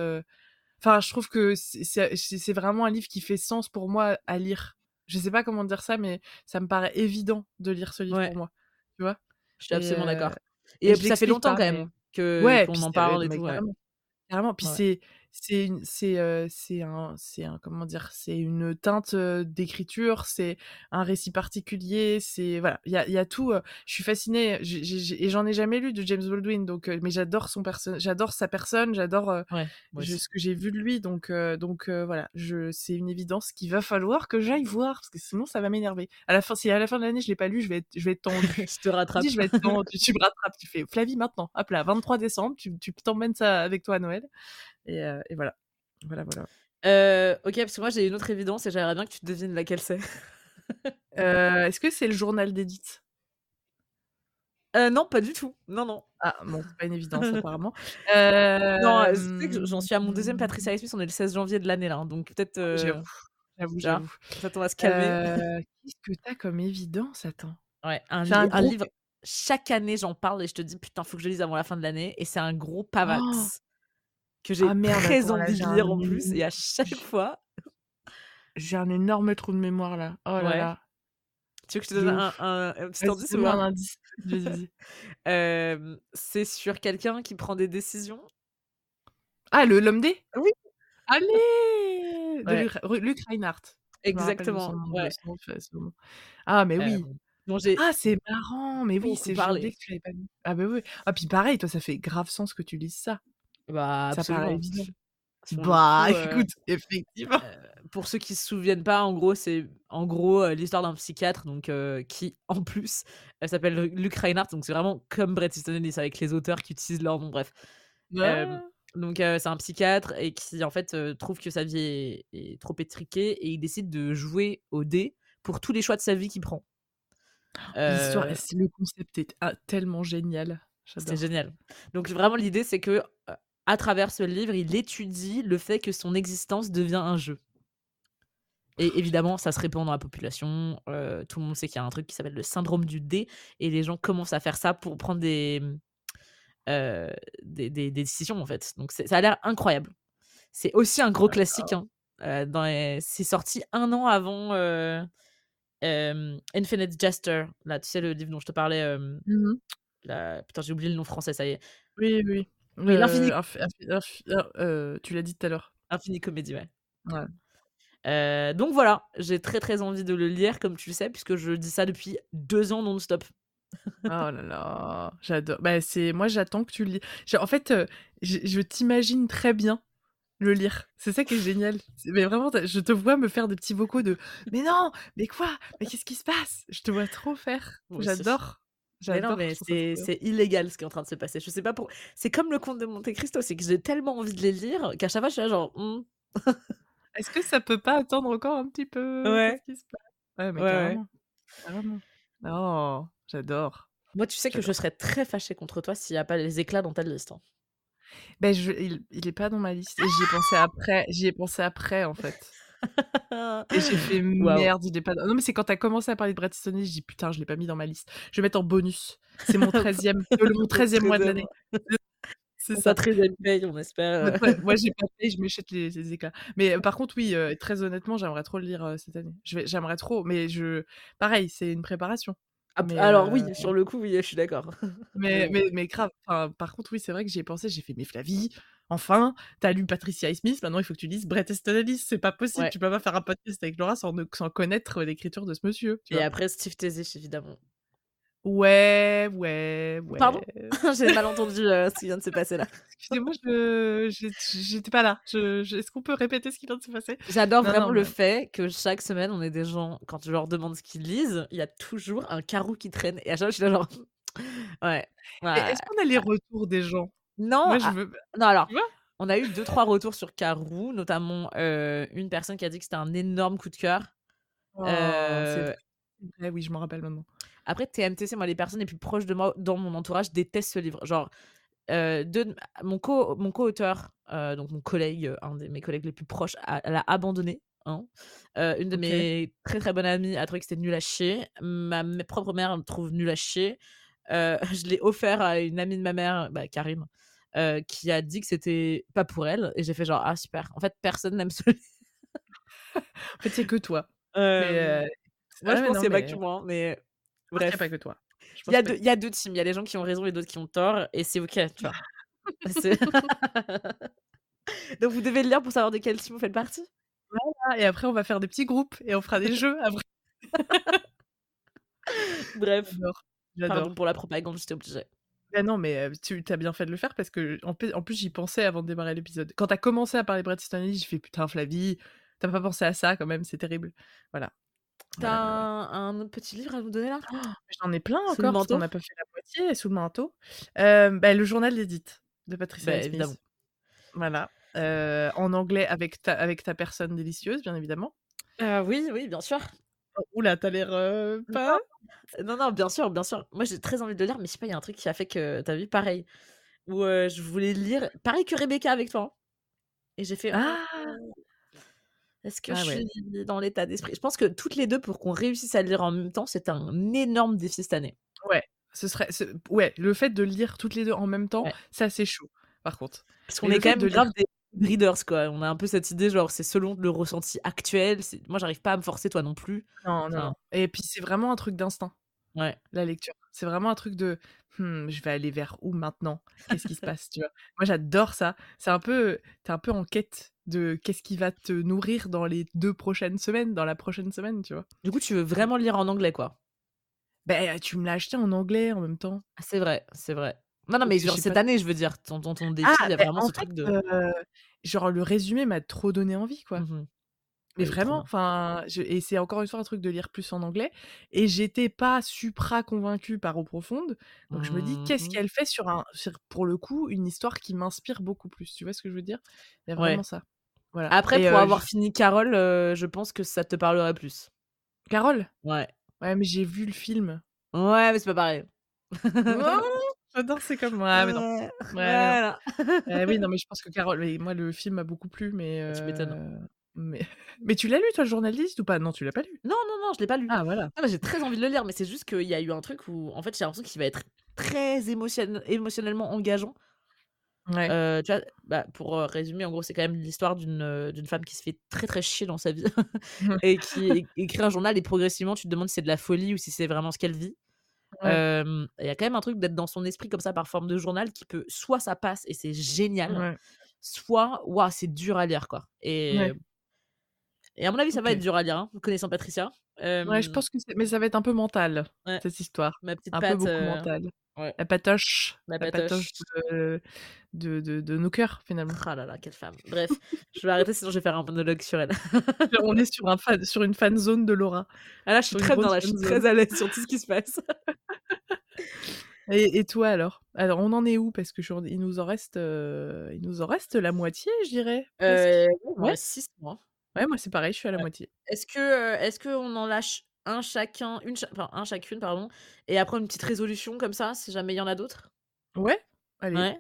enfin, je trouve que c'est vraiment un livre qui fait sens pour moi à lire. Je sais pas comment dire ça, mais ça me paraît évident de lire ce livre Ouais. pour moi, tu vois? Je suis Et absolument d'accord et puis ça fait longtemps pas, quand mais même que ouais, qu'on en parle et tout, ouais. carrément. Carrément, puis c'est c'est une c'est, heu, c'est un c'est un comment dire? C'est une teinte, d'écriture, c'est un récit particulier, c'est voilà, il y a il y a tout, heu, je suis fascinée, et j'en ai jamais lu de James Baldwin donc mais j'adore son perso j'adore sa personne, j'adore, Ouais, ce que j'ai vu de lui donc donc voilà, je c'est une évidence qu'il va falloir que j'aille voir parce que sinon ça va m'énerver. À la fin si à la fin de l'année je l'ai pas lu, je vais être je vais être tendue. <laughs> Je te rattrape. je vais être tu me rattrapes, tu fais: «Flavie maintenant, hop là, 23 décembre, tu tu t'emmènes ça avec toi à Noël» et heu et voilà. Voilà, voilà. Heu, OK, parce que moi j'ai une autre évidence et j'aimerais bien que tu devines laquelle c'est. Heu, <laughs> est-ce que c'est le journal d'Edith? Non, pas du tout. Non, non. Ah bon, c'est pas une évidence <laughs> apparemment. Non, j'en suis à mon 2e Patricia Highsmith, on est le 16 janvier de l'année là, hein, donc peut-être, j'avoue, j'avoue, j'avoue. Peut-être on va se calmer. Qu'est-ce que tu as comme évidence? Attends. Ouais, un livre, chaque année j'en parle et je te dis: «Putain, faut que je le lise avant la fin de l'année» et c'est un gros pavax que Ah j'ai merde, très envie de lire en plus et à <laughs> chaque fois j'ai un énorme trou de mémoire là. Oh là Ouais. là. Tu veux que je te donne un un un petit indice ou un indice. <laughs> C'est sur quelqu'un qui prend des décisions? Ah, le l'homme D? Oui! Allez! Ouais. Luc Re Luc Reinhardt. Exactement, ouais. Ah mais oui. Ah, c'est marrant, mais oui, c'est parlé. que tu l'avais pas lu. Ah bah oui. Ah puis pareil, toi, ça fait grave sens que tu lises ça. Bah, Ça paraît évident. Bah, coup, heu <laughs> écoute, effectivement. heu, pour ceux qui se souviennent pas, en gros, c'est en gros, heu, l'histoire d'un psychiatre donc qui <laughs> en plus, heu, s'appelle Lu Luc Reinhardt, donc c'est vraiment comme Bret Easton Ellis avec les auteurs qui utilisent leur nom, bref. Ah! donc c'est un psychiatre et qui en fait, trouve que sa vie est est trop étriquée et il décide de jouer aux dés pour tous les choix de sa vie qu'il prend. L'histoire le concept est ah, tellement génial. C'est génial. Donc vraiment l'idée c'est que, à travers ce livre, il étudie le fait que son existence devient un jeu. Et évidemment, ça se répand dans la population, heu, tout le monde sait qu'il y a un truc qui s'appelle le syndrome du dé et les gens commencent à faire ça pour prendre des, heu, des des des décisions, en fait. Donc ça a l'air incroyable. C'est aussi un gros classique, hein, les c'est sorti 1 an avant, Infinite Jester, là, tu sais, le livre dont je te parlais, Mmh putain, j'ai oublié le nom français, ça y est. Oui, oui. Oui, l'Infini heu heu, tu l'as dit tout à l'heure. Infini Comédie, ouais. Ouais. Heu, donc voilà, j'ai très, très envie de le lire, comme tu le sais, puisque je dis ça depuis 2 ans non-stop. Oh là là, j'adore. Bah, c'est moi, j'attends que tu le lis. En fait, je je t'imagine très bien le lire. C'est ça qui est génial. Mais vraiment, je te vois me faire des petits vocaux de: «Mais non! Mais quoi? Mais qu'est-ce qui se passe?» Je te vois trop faire. J'adore. Mais non, mais c'est illégal ce qui est en train de se passer. Je sais pas pour c'est comme le Comte de Monte Cristo, c'est que j'ai tellement envie de les lire qu'à chaque fois je suis là genre: «Mmh». <laughs> Est-ce que ça peut pas attendre encore un petit peu? Ouais. Qu'est-ce qui se passe? Ouais, Ouais, mais ouais. carrément, carrément. Oh, j'adore, Moi, tu sais que je serais très fâchée contre toi s'il y a pas les éclats dans ta liste, hein. Beh, je il il est pas dans ma liste j'y ai pensé après j'y ai pensé après, en fait. Et j'ai fait. <laughs> «Merde, il est pas dans» non, mais c'est quand tu as commencé à parler de Easton Ellis, j'ai dit: «Putain, je l'ai pas mis dans ma liste. Je vais mettre en bonus. C'est mon 13e, heu, le mon Ton 13e mois de 13e. l'année. C'est ça. très elle paye, on espère, moi j'ai pas payé, je m'achète les les éclats. Mais par contre, oui, heu, très honnêtement, j'aimerais trop le lire, heu, cette année. Je j'aimerais trop, mais je pareil, c'est une préparation. Ah Mais alors oui, sur le coup, oui, je suis d'accord. Mais <laughs> mais mais grave, enfin, par contre, oui, c'est vrai que j'y ai pensé, j'ai fait: «Mais Flavie, enfin, tu as lu Patricia Highsmith, maintenant il faut que tu lises Bret Easton Ellis, c'est pas possible, Ouais. tu peux pas faire un podcast avec Laura sans ne sans connaître l'écriture de ce monsieur», tu Et vois? après Steve Teasich, évidemment. Ouais, ouais, Pardon? ouais. <laughs> J'ai mal entendu, heu, ce qui vient de se passer là. <laughs> Excusez-moi, j'étais pas là. Je je est-ce qu'on peut répéter ce qui vient de se passer? J'adore vraiment non, le mais fait que chaque semaine, on ait des gens, quand je leur demande ce qu'ils lisent, il y a toujours un carreau qui traîne et à chaque fois, je suis là genre: <laughs> «Ouais, est-ce qu'on a les ouais». retours des gens? Non, Moi, je ah veux non, alors, on a eu 2-3 retours sur Carrou, notamment, une personne qui a dit que c'était un énorme coup de cœur. Oh, c'est c'est oui, je m'en rappelle maintenant. après TMTC, moi, les personnes les plus proches de moi dans mon entourage détestent ce livre. Genre, heu, 2 de mon co mon co-auteur, donc mon collègue, un de mes collègues les plus proches a l'a abandonné, hein. Une de mes très, très bonnes amies a trouvé que c'était nul à chier. Ma m propre mère le trouve nul à chier. Heu, <laughs> je l'ai offert à une amie de ma mère, bah, Karim, heu, qui a dit que c'était pas pour elle et j'ai fait genre: «Ah super, en fait, personne n'aime ce livre». <laughs> En fait, il a que toi. <laughs> Mais heu, moi, ah je pense qu'il a pas que moi, mais je pense qu'il y a bref. pas que toi. Il y a pas 2 que il y a 2 teams, il y a des gens qui ont raison et d'autres qui ont tort et c'est OK, tu vois? C'est donc vous devez le lire pour savoir de quel team vous faites partie? Voilà et après on va faire des petits groupes et on fera des jeux après. Bref, pardon pour la propagande, j'étais obligée. Bah non, mais tu as bien fait de le faire parce qu'en p en plus, j'y pensais avant de démarrer l'épisode. Quand tu as commencé à parler Bret Easton Ellis, j'ai fait: «Putain, Flavie, tu as pas pensé à ça quand même, c'est terrible». Voilà. Tu as Voilà, voilà, voilà. un autre petit livre à nous donner là? J'en ai plein encore parce manteau? n'a pas fait la moitié, sous le manteau. Bah, Le journal d'Edith de Patricia Bah, évidemment. Highsmith. Voilà, en anglais avec ta avec ta personne délicieuse, bien évidemment. Heu, oui, oui, bien sûr. Oh, ouh là, tu as l'air, pas non, non, bien sûr, bien sûr. Moi, j'ai très envie de le lire, mais je sais pas, il y a un truc qui a fait que tu as vu, pareil, où, je voulais lire pareil que Rebecca avec toi, hein et j'ai fait: Ah! «Oh, est-ce que je Ah ouais. suis dans l'état d'esprit?» je pense que toutes les 2 pour qu'on réussisse à le lire en même temps, c'était un énorme défi cette année. Ouais, ce serait ce ouais, le fait de lire toutes les 2 en même temps, Ouais. ça c'est chaud, par contre. Parce qu'on est le quand fait même de lire grave des readers, quoi. On a un peu cette idée, genre, c'est selon le ressenti actuel, moi, j'arrive pas à me forcer, toi non plus. Non, non, Enfin et puis c'est vraiment un truc d'instinct, ouais. la lecture. C'est vraiment un truc de: «Mmh, je vais aller vers où maintenant? Qu'est-ce qui se passe?» tu vois? Moi, j'adore ça. C'est un peu, tu es un peu en quête de qu'est-ce qui va te nourrir dans les 2 prochaines semaines, dans la prochaine semaine, tu vois? Du coup, tu veux vraiment lire en anglais, quoi? Beh, tu me l'as acheté en anglais en même temps. Ah, c'est vrai, c'est vrai. Non, non, mais genre cette pas année, je veux dire, ton ton ton défi, ah, il y a beh, vraiment en ce fait, truc de genre le résumé m'a trop donné envie, quoi. mh. Mais trop vraiment, enfin, et c'est encore une fois un truc de lire plus en anglais et j'étais pas supra convaincue par Eau profonde, donc je me dis: Mmh «Qu'est-ce qu'elle fait sur un sur pour le coup, une histoire qui m'inspire beaucoup plus?» tu vois ce que je veux dire? Il y a vraiment Ouais. ça. Voilà Après, et pour je avoir fini Carole, je pense que ça te parlerait plus. Carole? Ouais. Ouais, mais j'ai vu le film. Ouais, mais c'est pas pareil. Non! J'adore, c'est comme ouais, mais non. Ouais, voilà. <laughs> Eh oui, non, mais je pense que Carole oui, moi, le film m'a beaucoup plu, mais Bah, tu m'étonnes. heu, mais <laughs> mais tu l'as lu toi, le journaliste ou pas? Non, tu l'as pas lu? Non, non, non, je l'ai pas lu. Ah voilà. Non, j'ai très envie de le lire, mais c'est juste qu'il y a eu un truc où, en fait, j'ai l'impression qu'il va être très émotionnel émotionnellement engageant. Ouais. Heu, tu vois? Bah, pour, heu, résumer, en gros, c'est quand même l'histoire d'une, femme qui se fait très, très chier dans sa vie <laughs> et qui écrit un journal et progressivement, tu te demandes si c'est de la folie ou si c'est vraiment ce qu'elle vit. Ouais, il y a quand même un truc d'être dans son esprit comme ça par forme de journal qui peut soit ça passe et c'est génial, ouais, soit waouh, c'est dur à lire, quoi. Et ouais, et à mon avis, ça va être dur à lire, hein, connaissant Patricia. Ouais, je pense que mais ça va être un peu mental, ouais, cette histoire. ma petite Un peu beaucoup ouais, La patoche, la la patoche de de de de nos cœurs, finalement. Ah là là, quelle femme. Bref, je vais arrêter sinon je vais faire un monologue sur elle. On est sur un fan sur une fan zone de Laura, Ah là, je suis très grosse là, je suis très à l'aise sur tout ce qui se passe. Et et toi alors? Alors on en est où? Parce que je il nous en reste, il nous en reste la moitié, je dirais, presque. ouais, il m'en Ouais? reste 6 mois. Ouais, moi c'est pareil, je suis à la moitié. Est-ce que, est-ce qu'on en lâche un chacun, une cha enfin un chacune pardon et après une petite résolution comme ça, si jamais il y en a d'autres? Ouais? Allez, Ouais?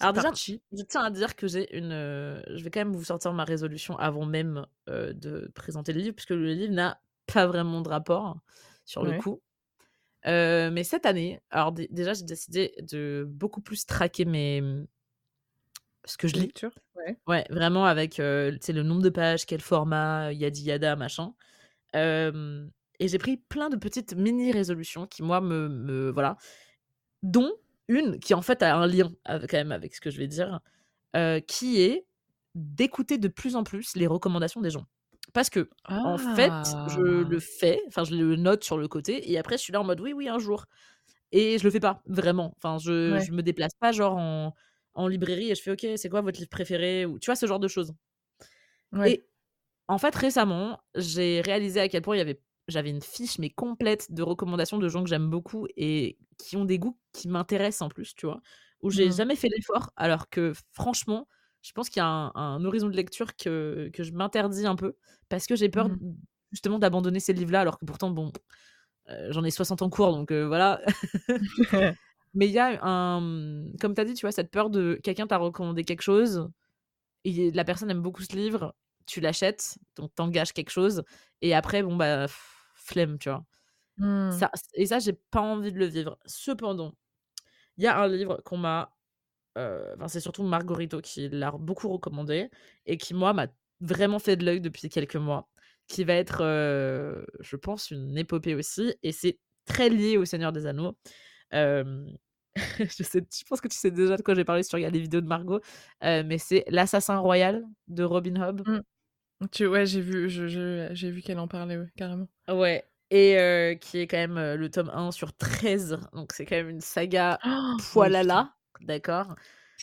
Alors déjà, parti. je tiens à dire que j'ai une, je vais quand même vous sortir ma résolution avant même, de présenter le livre, puisque le livre n'a pas vraiment de rapport, sur le coup. Mais cette année, alors dé déjà j'ai décidé de beaucoup plus traquer mes, mmh ce que je lis. Lecture, ouais. Ouais, vraiment avec, sais, le nombre de pages, quel format, yadi yada, machin. Et j'ai pris plein de petites mini résolutions qui, moi, me me voilà, dont une qui, en fait, a un lien avec quand même avec ce que je vais dire, qui est d'écouter de plus en plus les recommandations des gens. Parce que en fait, je le Ah! fais, enfin, je le note sur le côté et après je suis là en mode: «Oui, oui, un jour» et je le fais pas, vraiment. Enfin, je Ouais. je me déplace pas genre en en librairie et je fais: «OK, c'est quoi votre livre préféré?» ou tu vois, ce genre de choses Ouais. et en fait, récemment, j'ai réalisé à quel point il y avait j'avais une fiche, mais complète de recommandations de gens que j'aime beaucoup et qui ont des goûts qui m'intéressent en plus, tu vois? Où j'ai Mmh. jamais fait l'effort alors que franchement, je pense qu'il y a un un horizon de lecture que que je m'interdis un peu parce que j'ai peur Mmh. justement d'abandonner ces livres-là alors que pourtant bon, heu, j'en ai 60 en cours donc heu, voilà. <laughs> Mais il y a un, comme tu as dit, tu vois, cette peur de quelqu'un t'a recommandé quelque chose et la personne aime beaucoup ce livre, tu l'achètes, donc tu engages quelque chose et après bon, bah, flemme, tu vois? Mmh. Ça et ça, j'ai pas envie de le vivre. Cependant, il y a un livre qu'on m'a, enfin, c'est surtout Margarito qui l'a beaucoup recommandé et qui, moi, m'a vraiment fait de l'œil depuis quelques mois, qui va être, heu, je pense une épopée aussi et c'est très lié au Seigneur des Anneaux. <laughs> Je sais je pense que tu sais déjà de quoi je vais parler si tu regardes les vidéos de Margot, mais c'est L'Assassin Royal de Robin Hobb. Mmh. Tu ouais, j'ai vu je je j'ai vu qu'elle en parlait, ouais, carrément. Ouais et qui est quand même, le tome 1 sur 13, donc c'est quand même une saga putain. poilala, d'accord?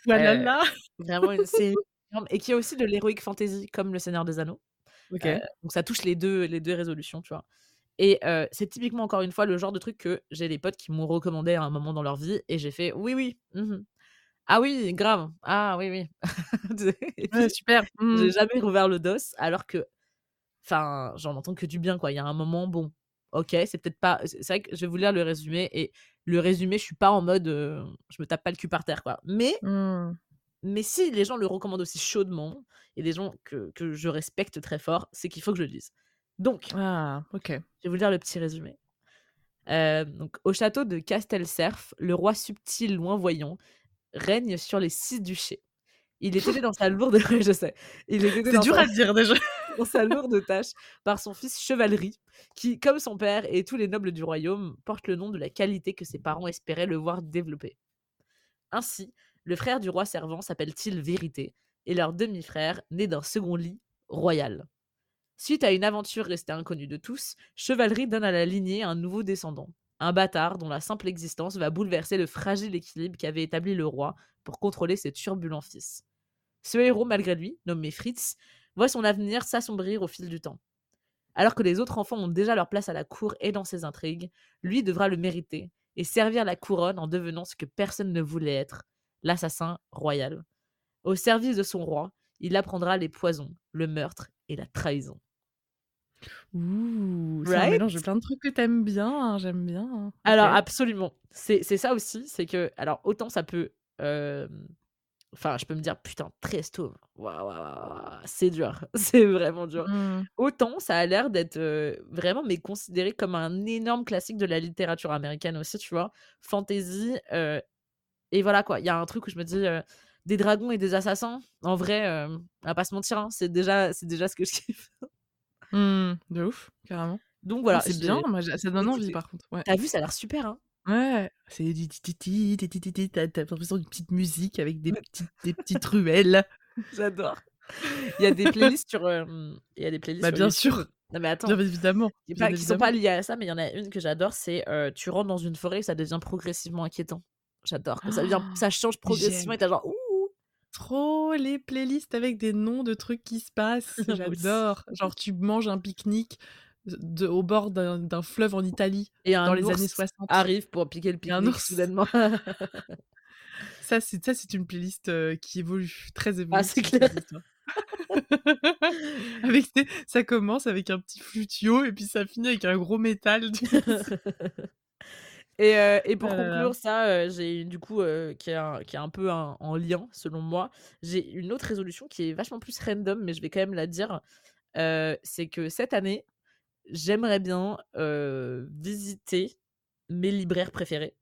Heu, Oualala! vraiment une série <laughs> et qui est aussi de l'heroic fantasy comme Le Seigneur des Anneaux. Donc ça touche les 2 les 2 résolutions, tu vois? Et c'est typiquement encore une fois le genre de truc que j'ai des potes qui m'ont recommandé à un moment dans leur vie et j'ai fait: «Oui, oui, mmh mh. Ah oui, grave. Ah oui, oui». <laughs> Ouais, super. <laughs> Mmh j'ai jamais rouvert le dos alors que enfin, j'en entends que du bien, quoi. Il y a un moment, bon, OK, c'est peut-être pas c'est vrai que je vais vous lire le résumé et le résumé, je suis pas en mode, heu, je me tape pas le cul par terre, quoi. Mais Mmh. mais si les gens le recommandent aussi chaudement et des gens que que je respecte très fort, c'est qu'il faut que je le lise. Donc, Ah, OK. je vais vous lire le petit résumé. Donc au château de Castelcerf, le roi subtil loin voyant règne sur les 6 duchés. Il est aidé dans sa lourde <laughs> ouais, je sais. Il est aidé C'est dans dur sa à dire déjà. <laughs> dans sa lourde tâche par son fils Chevalerie, qui, comme son père et tous les nobles du royaume, porte le nom de la qualité que ses parents espéraient le voir développer. Ainsi, le frère du roi servant s'appelle-t-il Vérité, et leur demi-frère, né d'un second lit, Royal. Suite à une aventure restée inconnue de tous, Chevalerie donne à la lignée un nouveau descendant, un bâtard dont la simple existence va bouleverser le fragile équilibre qu'avait établi le roi pour contrôler ses turbulents fils. Ce héros, malgré lui, nommé Fritz, voit son avenir s'assombrir au fil du temps. Alors que les autres enfants ont déjà leur place à la cour et dans ses intrigues, lui devra le mériter et servir la couronne en devenant ce que personne ne voulait être, l'assassin royal. Au service de son roi, il apprendra les poisons, le meurtre et la trahison. Ouh, c'est un mélange de plein de trucs que tu aimes bien, hein, j'aime bien, hein. Alors absolument. C'est c'est ça aussi, c'est que alors autant ça peut, enfin je peux me dire: «Putain, Presto, waouh, waouh, c'est dur, <laughs> c'est vraiment dur». Mmh. Autant ça a l'air d'être, vraiment mais considéré comme un énorme classique de la littérature américaine aussi, tu vois? Fantasy, et voilà quoi, il y a un truc où je me dis, des dragons et des assassins, en vrai, on va pas se mentir, hein, c'est déjà c'est déjà ce que je <laughs> kiffe. Mmh. De ouf, carrément. Donc Ah, voilà, c'est bien, moi ça donne envie par contre, ouais. tu as vu, ça a l'air super, hein? Ouais, c'est di ti ti ti, ti ti ti ti, tu as tu as l'impression d'une petite musique avec des <laughs> petites des petites ruelles. J'adore. Il y a des playlists sur, hem, il y a des playlists Bah, sur bien sûr, Non mais attends, bien évidemment, bien pas qui sont pas liées à ça, mais il y en a une que j'adore, c'est, heu, tu rentres dans une forêt et ça devient progressivement inquiétant. J'adore ça devient ça change progressivement et tu es genre: «Ouh!» Trop les playlists avec des noms de trucs qui se passent, <laughs> aussi. j'adore. Genre tu manges un pique-nique de au bord d'un fleuve en Italie Et dans les années ours 60. arrive pour piquer le pique-nique ours. soudainement. <laughs> Ça c'est ça c'est une playlist, heu, qui évolue, très Ah c'est évolutive clair. cette histoire. <laughs> Avec tu sais, ça commence avec un petit flutio et puis ça finit avec un gros métal? Et heu et Ah pour là. conclure ça, heu, j'ai du coup, qui est un qui est un peu un en lien selon moi, j'ai une autre résolution qui est vachement plus random, mais je vais quand même la dire. C'est que cette année, j'aimerais bien, visiter mes libraires préférés.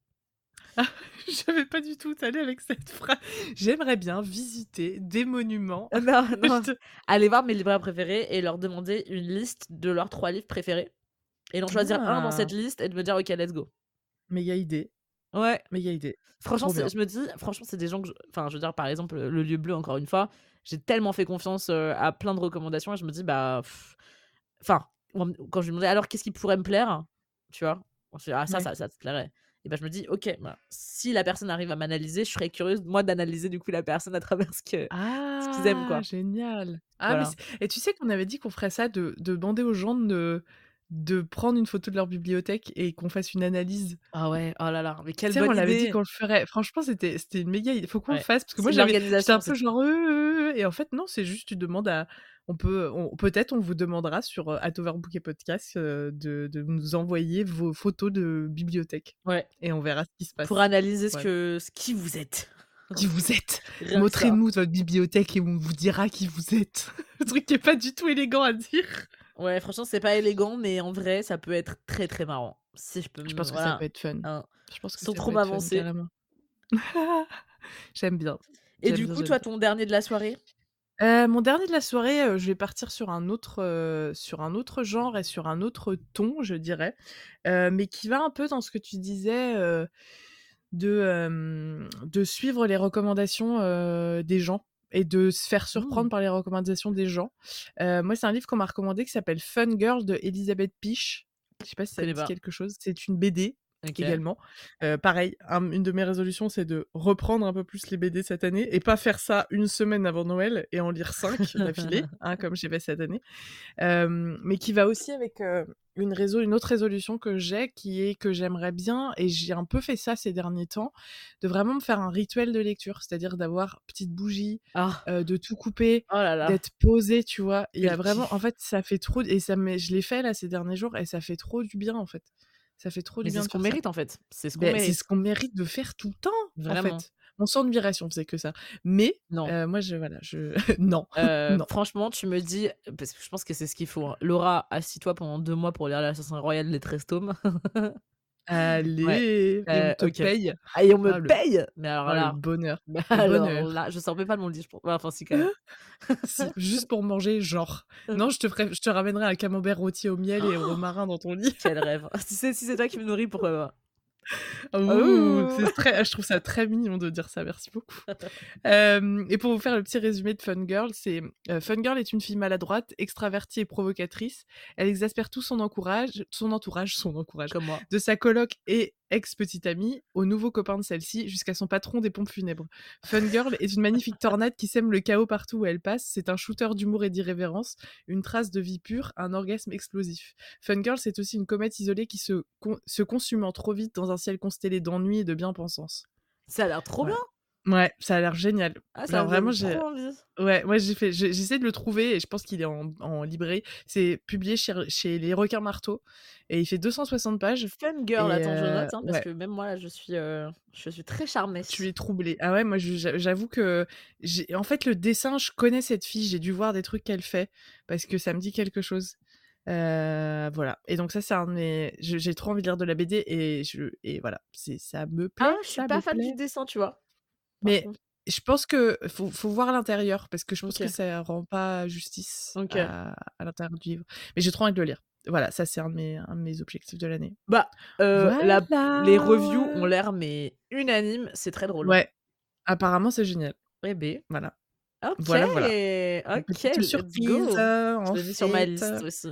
<laughs> J'avais pas du tout allé avec cette phrase. J'aimerais bien visiter des monuments. Non, <laughs> non. Je te- Aller voir mes libraires préférés et leur demander une liste de leurs trois livres préférés. Et d'en choisir un dans Ah. cette liste et de me dire, ok, let's go. Méga idée. Ouais. Méga idée. Franchement, Trop c'est- bien. je me dis, franchement, c'est des gens que. je- Enfin, je veux dire, par exemple, le lieu bleu, encore une fois, j'ai tellement fait confiance à plein de recommandations et je me dis, bah. pff, Enfin, quand je lui demandais alors qu'est-ce qui pourrait me plaire, tu vois, on se dit, ah, ça, Ouais. ça, ça te plairait. Et ben je me dis, ok, bah, si la personne arrive à m'analyser, je serais curieuse, moi, d'analyser du coup la personne à travers ce que. Ah, qu'ils aiment, quoi. génial. Ah, mais Voilà. et tu sais qu'on avait dit qu'on ferait ça, de, de demander aux gens de, de prendre une photo de leur bibliothèque et qu'on fasse une analyse. Ah ouais, oh là là, mais quelle sais, on bonne l'avait dit idée. qu'on le ferait. Franchement, c'était c'était une méga idée. Faut qu'on le fasse parce que moi, j'avais, j'étais un peu genre. euh, et en fait, non, c'est juste, tu demandes à. On peut, on- peut-être, on vous demandera sur euh, at Overbook et Podcast euh, de, de nous envoyer vos photos de bibliothèque Ouais, et on verra ce qui se passe. pour analyser ce Ouais. que ce qui vous êtes. <laughs> Qui vous êtes. <laughs> Montrez-nous votre bibliothèque et on vous dira qui vous êtes. <laughs> Le truc qui est pas du tout élégant à dire. Ouais, franchement, c'est pas élégant, mais en vrai, ça peut être très très marrant. Si je peux Je pense que ça peut être fun. hein. Je pense que Sans ça trop m'avancer. <laughs> J'aime bien. Et du bien, coup, toi, ton dernier de la soirée? Euh, mon dernier de la soirée, euh, je vais partir sur un autre, euh, sur un autre genre et sur un autre ton, je dirais, mais qui va un peu dans ce que tu disais de, de suivre les recommandations des gens et de se faire surprendre Mmh. par les recommandations des gens. Euh, moi, c'est un livre qu'on m'a recommandé qui s'appelle Fun Girl de Elisabeth Piche. Je sais pas si ça dit pas. quelque chose. C'est une BD également. Euh, pareil, un- une de mes résolutions, c'est de reprendre un peu plus les BD cette année et pas faire ça une semaine avant Noël et en lire cinq d'affilée, hein, comme j'ai fait cette année. Euh, mais qui va aussi avec une, autre résolution que j'ai, qui est que j'aimerais bien, et j'ai un peu fait ça ces derniers temps, de vraiment me faire un rituel de lecture, c'est-à-dire d'avoir petite bougie, Ah, euh, de tout couper, oh d'être posé, tu vois. Il y a vraiment, en fait, ça fait trop, et ça je l'ai fait là ces derniers jours, et ça fait trop du bien, en fait. Ça fait trop Mais du bien c'est ce qu'on mérite en fait. C'est ce qu'on Ben, mérite. ce qu'on mérite de faire tout le temps, Vraiment. en fait. Mon sang admiration faisait que ça. Mais, Non. euh, moi, je, voilà, je, <laughs> non. Euh, non. franchement, tu me dis, parce que je pense que c'est ce qu'il faut. hein. Laura, assis-toi pendant deux mois pour lire l'Assassin Royal les 13 tomes. Allez, et Euh, on te ok. paye. Ah, et on me Ah, le- paye Mais alors Ah, là, le bonheur. alors bonheur. là, je sors même pas de mon lit. je pense. Ouais, Enfin, si, quand même. <laughs> Si, juste pour manger, genre. <laughs> Non, je te, ferai, je te ramènerai un camembert rôti au miel et au romarin dans ton lit. Quel rêve. Si c'est si c'est toi qui me nourris, pourquoi pas? Ouh, Ouh. c'est très, je trouve ça très mignon de dire ça, merci beaucoup. Euh, et pour vous faire le petit résumé de Fun Girl, c'est euh, Fun Girl est une fille maladroite, extravertie et provocatrice. Elle exaspère tout son entourage, son entourage, son entourage, Comme moi. de sa coloc et ex-petite amie au nouveau copain de celle-ci jusqu'à son patron des pompes funèbres. Fun Girl est une magnifique tornade qui sème le chaos partout où elle passe. C'est un shooter d'humour et d'irrévérence, une trace de vie pure, un orgasme explosif. Fun Girl, c'est aussi une comète isolée qui se, con- se consumant trop vite dans un ciel constellé d'ennui et de bien-pensance. Ça a l'air trop Ouais. bien. Ouais, ça a l'air génial. Ah, ça Alors me vraiment, j'ai- trop envie. Ouais, moi j'ai fait, j'essaie de le trouver et je pense qu'il est en, en librairie. C'est publié chez, chez les Requins Marteaux et il fait 260 pages. Fun girl, attends, je note, hein, parce ouais. que même moi, là, je suis, euh, je suis très charmée. Tu es troublée. Ah ouais, moi j'avoue que j'ai, en fait le dessin, je connais cette fille, j'ai dû voir des trucs qu'elle fait parce que ça me dit quelque chose. Euh, voilà. Et donc ça c'est un mes, j'ai trop envie de lire de la BD et je, et voilà, c'est ça me plaît. Ah, je suis pas fan du dessin, tu vois. Mais contre. je pense que faut, faut voir l'intérieur parce que je pense que ça rend pas justice à, à l'intérieur du livre. Mais j'ai trop envie de le lire. Voilà, ça c'est un de mes, un de mes objectifs de l'année. Bah, euh, la- les reviews ont l'air mais unanimes, c'est très drôle. Ouais, apparemment c'est génial. Eh ben, Voilà. ok, Voilà, voilà. ok, Petite surprise. euh, Je l'ai mis sur ma liste aussi.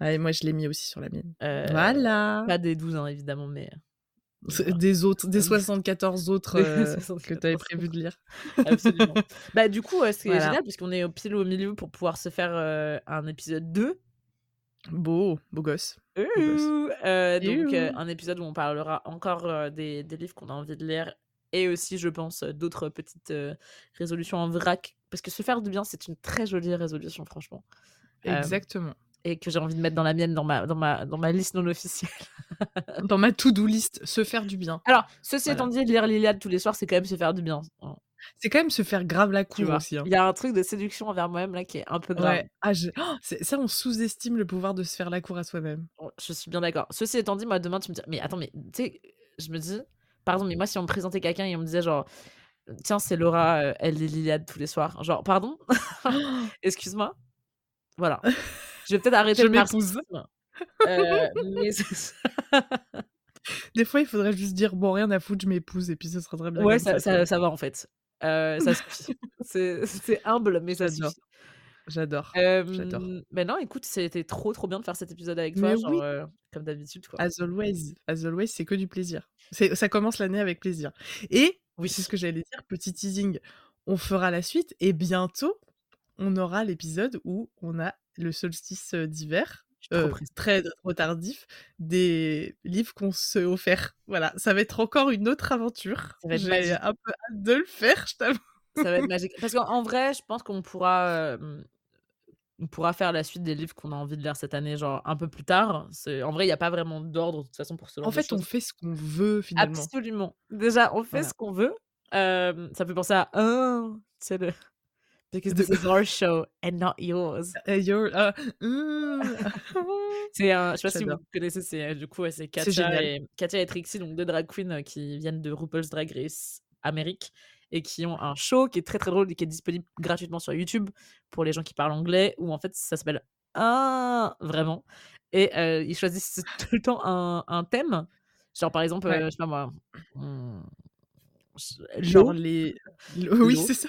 Ouais, moi je l'ai mis aussi sur la mienne. Euh, Voilà. Pas des 12 ans, évidemment, mais Des autres, des 74 autres <laughs> Des euh, que 74 tu avais prévu de lire. <laughs> absolument. bah, du coup, c'est Voilà. génial puisqu'on est au pile au milieu pour pouvoir se faire euh, un épisode 2. Beau, beau gosse. euh, donc, un épisode où on parlera encore des, des livres qu'on a envie de lire et aussi, je pense, d'autres petites résolutions en vrac. Parce que se faire du bien, c'est une très jolie résolution, franchement. Exactement. Et que j'ai envie de mettre dans la mienne, dans ma, dans ma, dans ma liste non officielle. <laughs> Dans ma to-do list, se faire du bien. Alors, ceci Voilà. étant dit, lire l'Iliade tous les soirs, c'est quand même se faire du bien. C'est quand même se faire grave la cour aussi. hein. Il y a un truc de séduction envers moi-même là qui est un peu grave. Ouais. Ah, je- oh, ça, on sous-estime le pouvoir de se faire la cour à soi-même. Bon, Je suis bien d'accord. Ceci étant dit, moi demain, tu me dis, mais attends, mais tu sais, je me dis, pardon, mais moi, si on me présentait quelqu'un et on me disait genre: «Tiens, c'est Laura, heu, elle lit l'Iliade tous les soirs», genre: «Pardon? <gasps> <laughs> Excuse-moi?» voilà. <laughs> Je vais peut-être arrêter Je le m'épouse. narcissisme, heu, mais c'est ça. Des fois, il faudrait juste dire: «Bon, rien à foutre, je m'épouse» et puis ce sera très bien Ouais, ça ça, tu vois? ça ça va en fait. Heu, ça suffit. <laughs> C'est humble, mais ça J'adore. suffit. J'adore, bah, non, écoute, c'était trop, trop bien de faire cet épisode avec toi, Mais genre, oui! heu, comme d'habitude, quoi. As always, as always, c'est que du plaisir. C'est ça commence l'année avec plaisir et Oui. c'est ce que j'allais dire, petit teasing, on fera la suite et bientôt, on aura l'épisode où on a le solstice, d'hiver, très trop tardif, des livres qu'on s'est offerts. Voilà, ça va être encore une autre aventure. J'ai un peu hâte de le faire, je t'avoue. Ça va être <laughs> magique. Parce qu'en en vrai, je pense qu'on pourra, on pourra faire la suite des livres qu'on a envie de lire cette année, genre un peu plus tard. C'est en vrai, il y a pas vraiment d'ordre, de toute façon, pour ce genre En de fait, on fait ce qu'on veut finalement. Absolument. Déjà, on fait Voilà. ce qu'on veut. Ça fait penser à tu sais le «Because this is our show and not yours». <laughs> Et your ah, mmh. C'est un je sais pas si vous connaissez, c'est, heu, du coup, c'est génial. et et Trixie, donc 2 drag queens, heu, qui viennent de RuPaul's Drag Race Amérique et qui ont un show qui est très, très drôle et qui est disponible gratuitement sur YouTube pour les gens qui parlent anglais, où en fait ça s'appelle «Ah» vraiment et heu, ils choisissent tout le temps un un thème. Genre par exemple, Ouais. je sais pas moi, ch Genre l'eau? les <laughs> oui, c'est ça.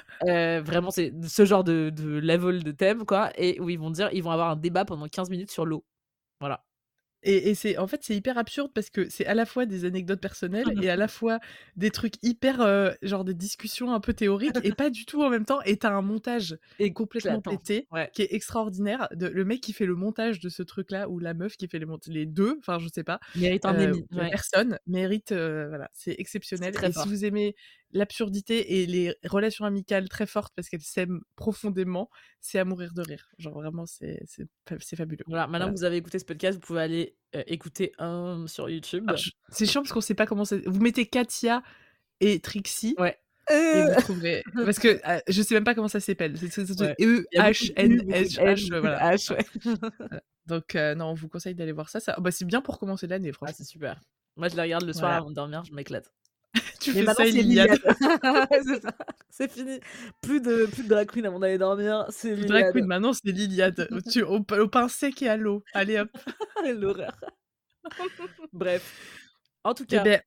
vraiment c'est ce genre de de level de thème quoi et où ils vont dire ils vont avoir un débat pendant 15 minutes sur l'eau. Voilà. Et et c'est en fait, c'est hyper absurde parce que c'est à la fois des anecdotes personnelles et à la <laughs> fois des trucs hyper, heu, genre des discussions un peu théoriques et pas du tout en même temps et tu as un montage complètement Éclatant. pété Ouais. qui est extraordinaire. De le mec qui fait le montage de ce truc-là ou la meuf qui fait les les 2, enfin je sais pas, Mérite un la ouais. personne mérite, heu, voilà, c'est exceptionnel et fort. si vous aimez l'absurdité et les relations amicales très fortes parce qu'elles s'aiment profondément, c'est à mourir de rire. Genre vraiment c'est c'est fa c'est fabuleux. Voilà, maintenant Voilà. que vous avez écouté ce podcast, vous pouvez aller, heu, écouter «Um» sur YouTube. Je c'est chiant parce qu'on sait pas comment c'est vous mettez Katya et Trixie Ouais. et «Euh». vous trouverez parce que, heu, je sais même pas comment ça s'appelle. C'est c'est Ouais. Il y a beaucoup de U, beaucoup de N, E-H-N-S-H, beaucoup de voilà. <laughs> H, ouais. Voilà. Donc heu, non, on vous conseille d'aller voir ça. Ça bah, c'est bien pour commencer l'année Ah, c'est franchement. super. Moi, je les regarde le soir Voilà. avant de dormir, je m'éclate. <laughs> Tu Mais fais ça et c'est l'Iliade. l'Iliade. <laughs> <laughs> Fini. Plus de plus de drag queen avant d'aller dormir, c'est Plus drag queen, l'Iliade. maintenant c'est l'Iliade. Au p au pain sec et à l'eau. Allez hop. L'horreur. Bref. En tout Et cas beh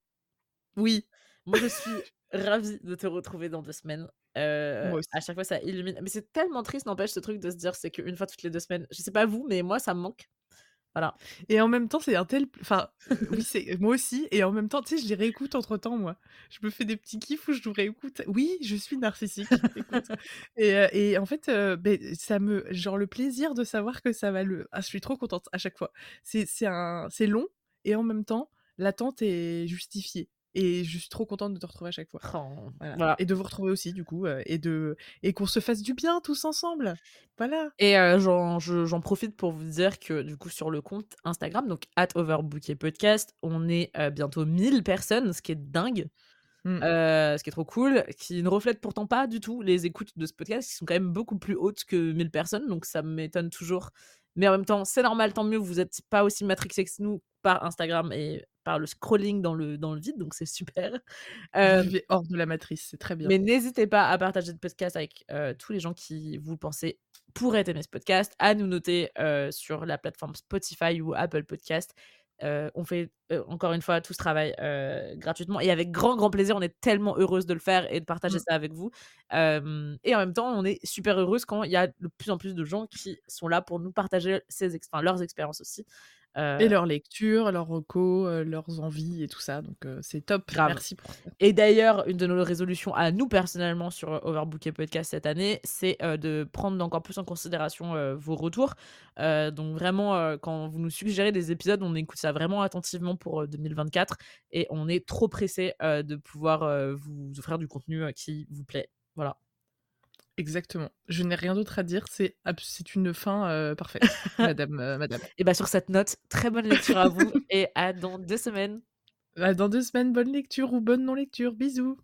oui. moi, je suis ravie de te retrouver dans 2 semaines. Heu, Moi aussi. à chaque fois, ça illumine mais c'est tellement triste, n'empêche, ce truc de se dire c'est qu'une fois toutes les 2 semaines. Je sais pas vous, mais moi, ça me manque. Voilà. Et en même temps, c'est un tel enfin, <laughs> oui, c'est moi aussi et en même temps, tu sais, je les réécoute entre temps, moi. Je me fais des petits kiffs où je nous réécoute. Oui, je suis narcissique, écoute <laughs> et en fait, heu, beh, ça me genre le plaisir de savoir que ça va le ah, je suis trop contente à chaque fois. C'est c'est un c'est long et en même temps, l'attente est justifiée et je suis trop contente de te retrouver à chaque fois. Oh, Voilà voilà. et de vous retrouver aussi du coup, heu et de et qu'on se fasse du bien tous ensemble. Voilà. Et heu, j'en je j'en profite pour vous dire que, du coup, sur le compte Instagram, donc @overbookingpodcast, on est, heu, bientôt 1000 personnes, ce qui est dingue. Mmh. Heu, ce qui est trop cool, qui ne reflète pourtant pas du tout les écoutes de ce podcast, qui sont quand même beaucoup plus hautes que 1000 personnes, donc ça m'étonne toujours. Mais en même temps, c'est normal, tant mieux, vous êtes pas aussi matrixés que nous par Instagram et par le scrolling dans le dans le vide, donc c'est super. <laughs> Hem vivez hors de la matrice, c'est très bien. mais n'hésitez pas à partager le podcast avec, heu, tous les gens qui, vous pensez, pourraient aimer ce podcast, à nous noter, heu, sur la plateforme Spotify ou Apple Podcast. Heu, on fait, encore une fois tout ce travail, gratuitement et avec grand, grand plaisir. On est tellement heureuse de le faire et de partager Mmh. ça avec vous. Et en même temps, on est super heureuse quand il y a de plus en plus de gens qui sont là pour nous partager ex leurs expériences aussi. Et leurs lectures, leurs recos, heu, leurs envies et tout ça, donc c'est top. Grave. Merci pour ça. Et d'ailleurs, une de nos résolutions à nous personnellement sur, Overbooké Podcast cette année, c'est, de prendre encore plus en considération, vos retours. Donc vraiment, quand vous nous suggérez des épisodes, on écoute ça vraiment attentivement pour, heu, 2024 et on est trop pressés, heu, de pouvoir, vous offrir du contenu, qui vous plaît. Voilà. Exactement. Je n'ai rien d'autre à dire, c'est c'est une fin, heu, parfaite, <laughs> madame, heu, madame. Et bah, sur cette note, très bonne lecture à vous et à dans 2 semaines. À dans 2 semaines, bonne lecture ou bonne non lecture. Bisous.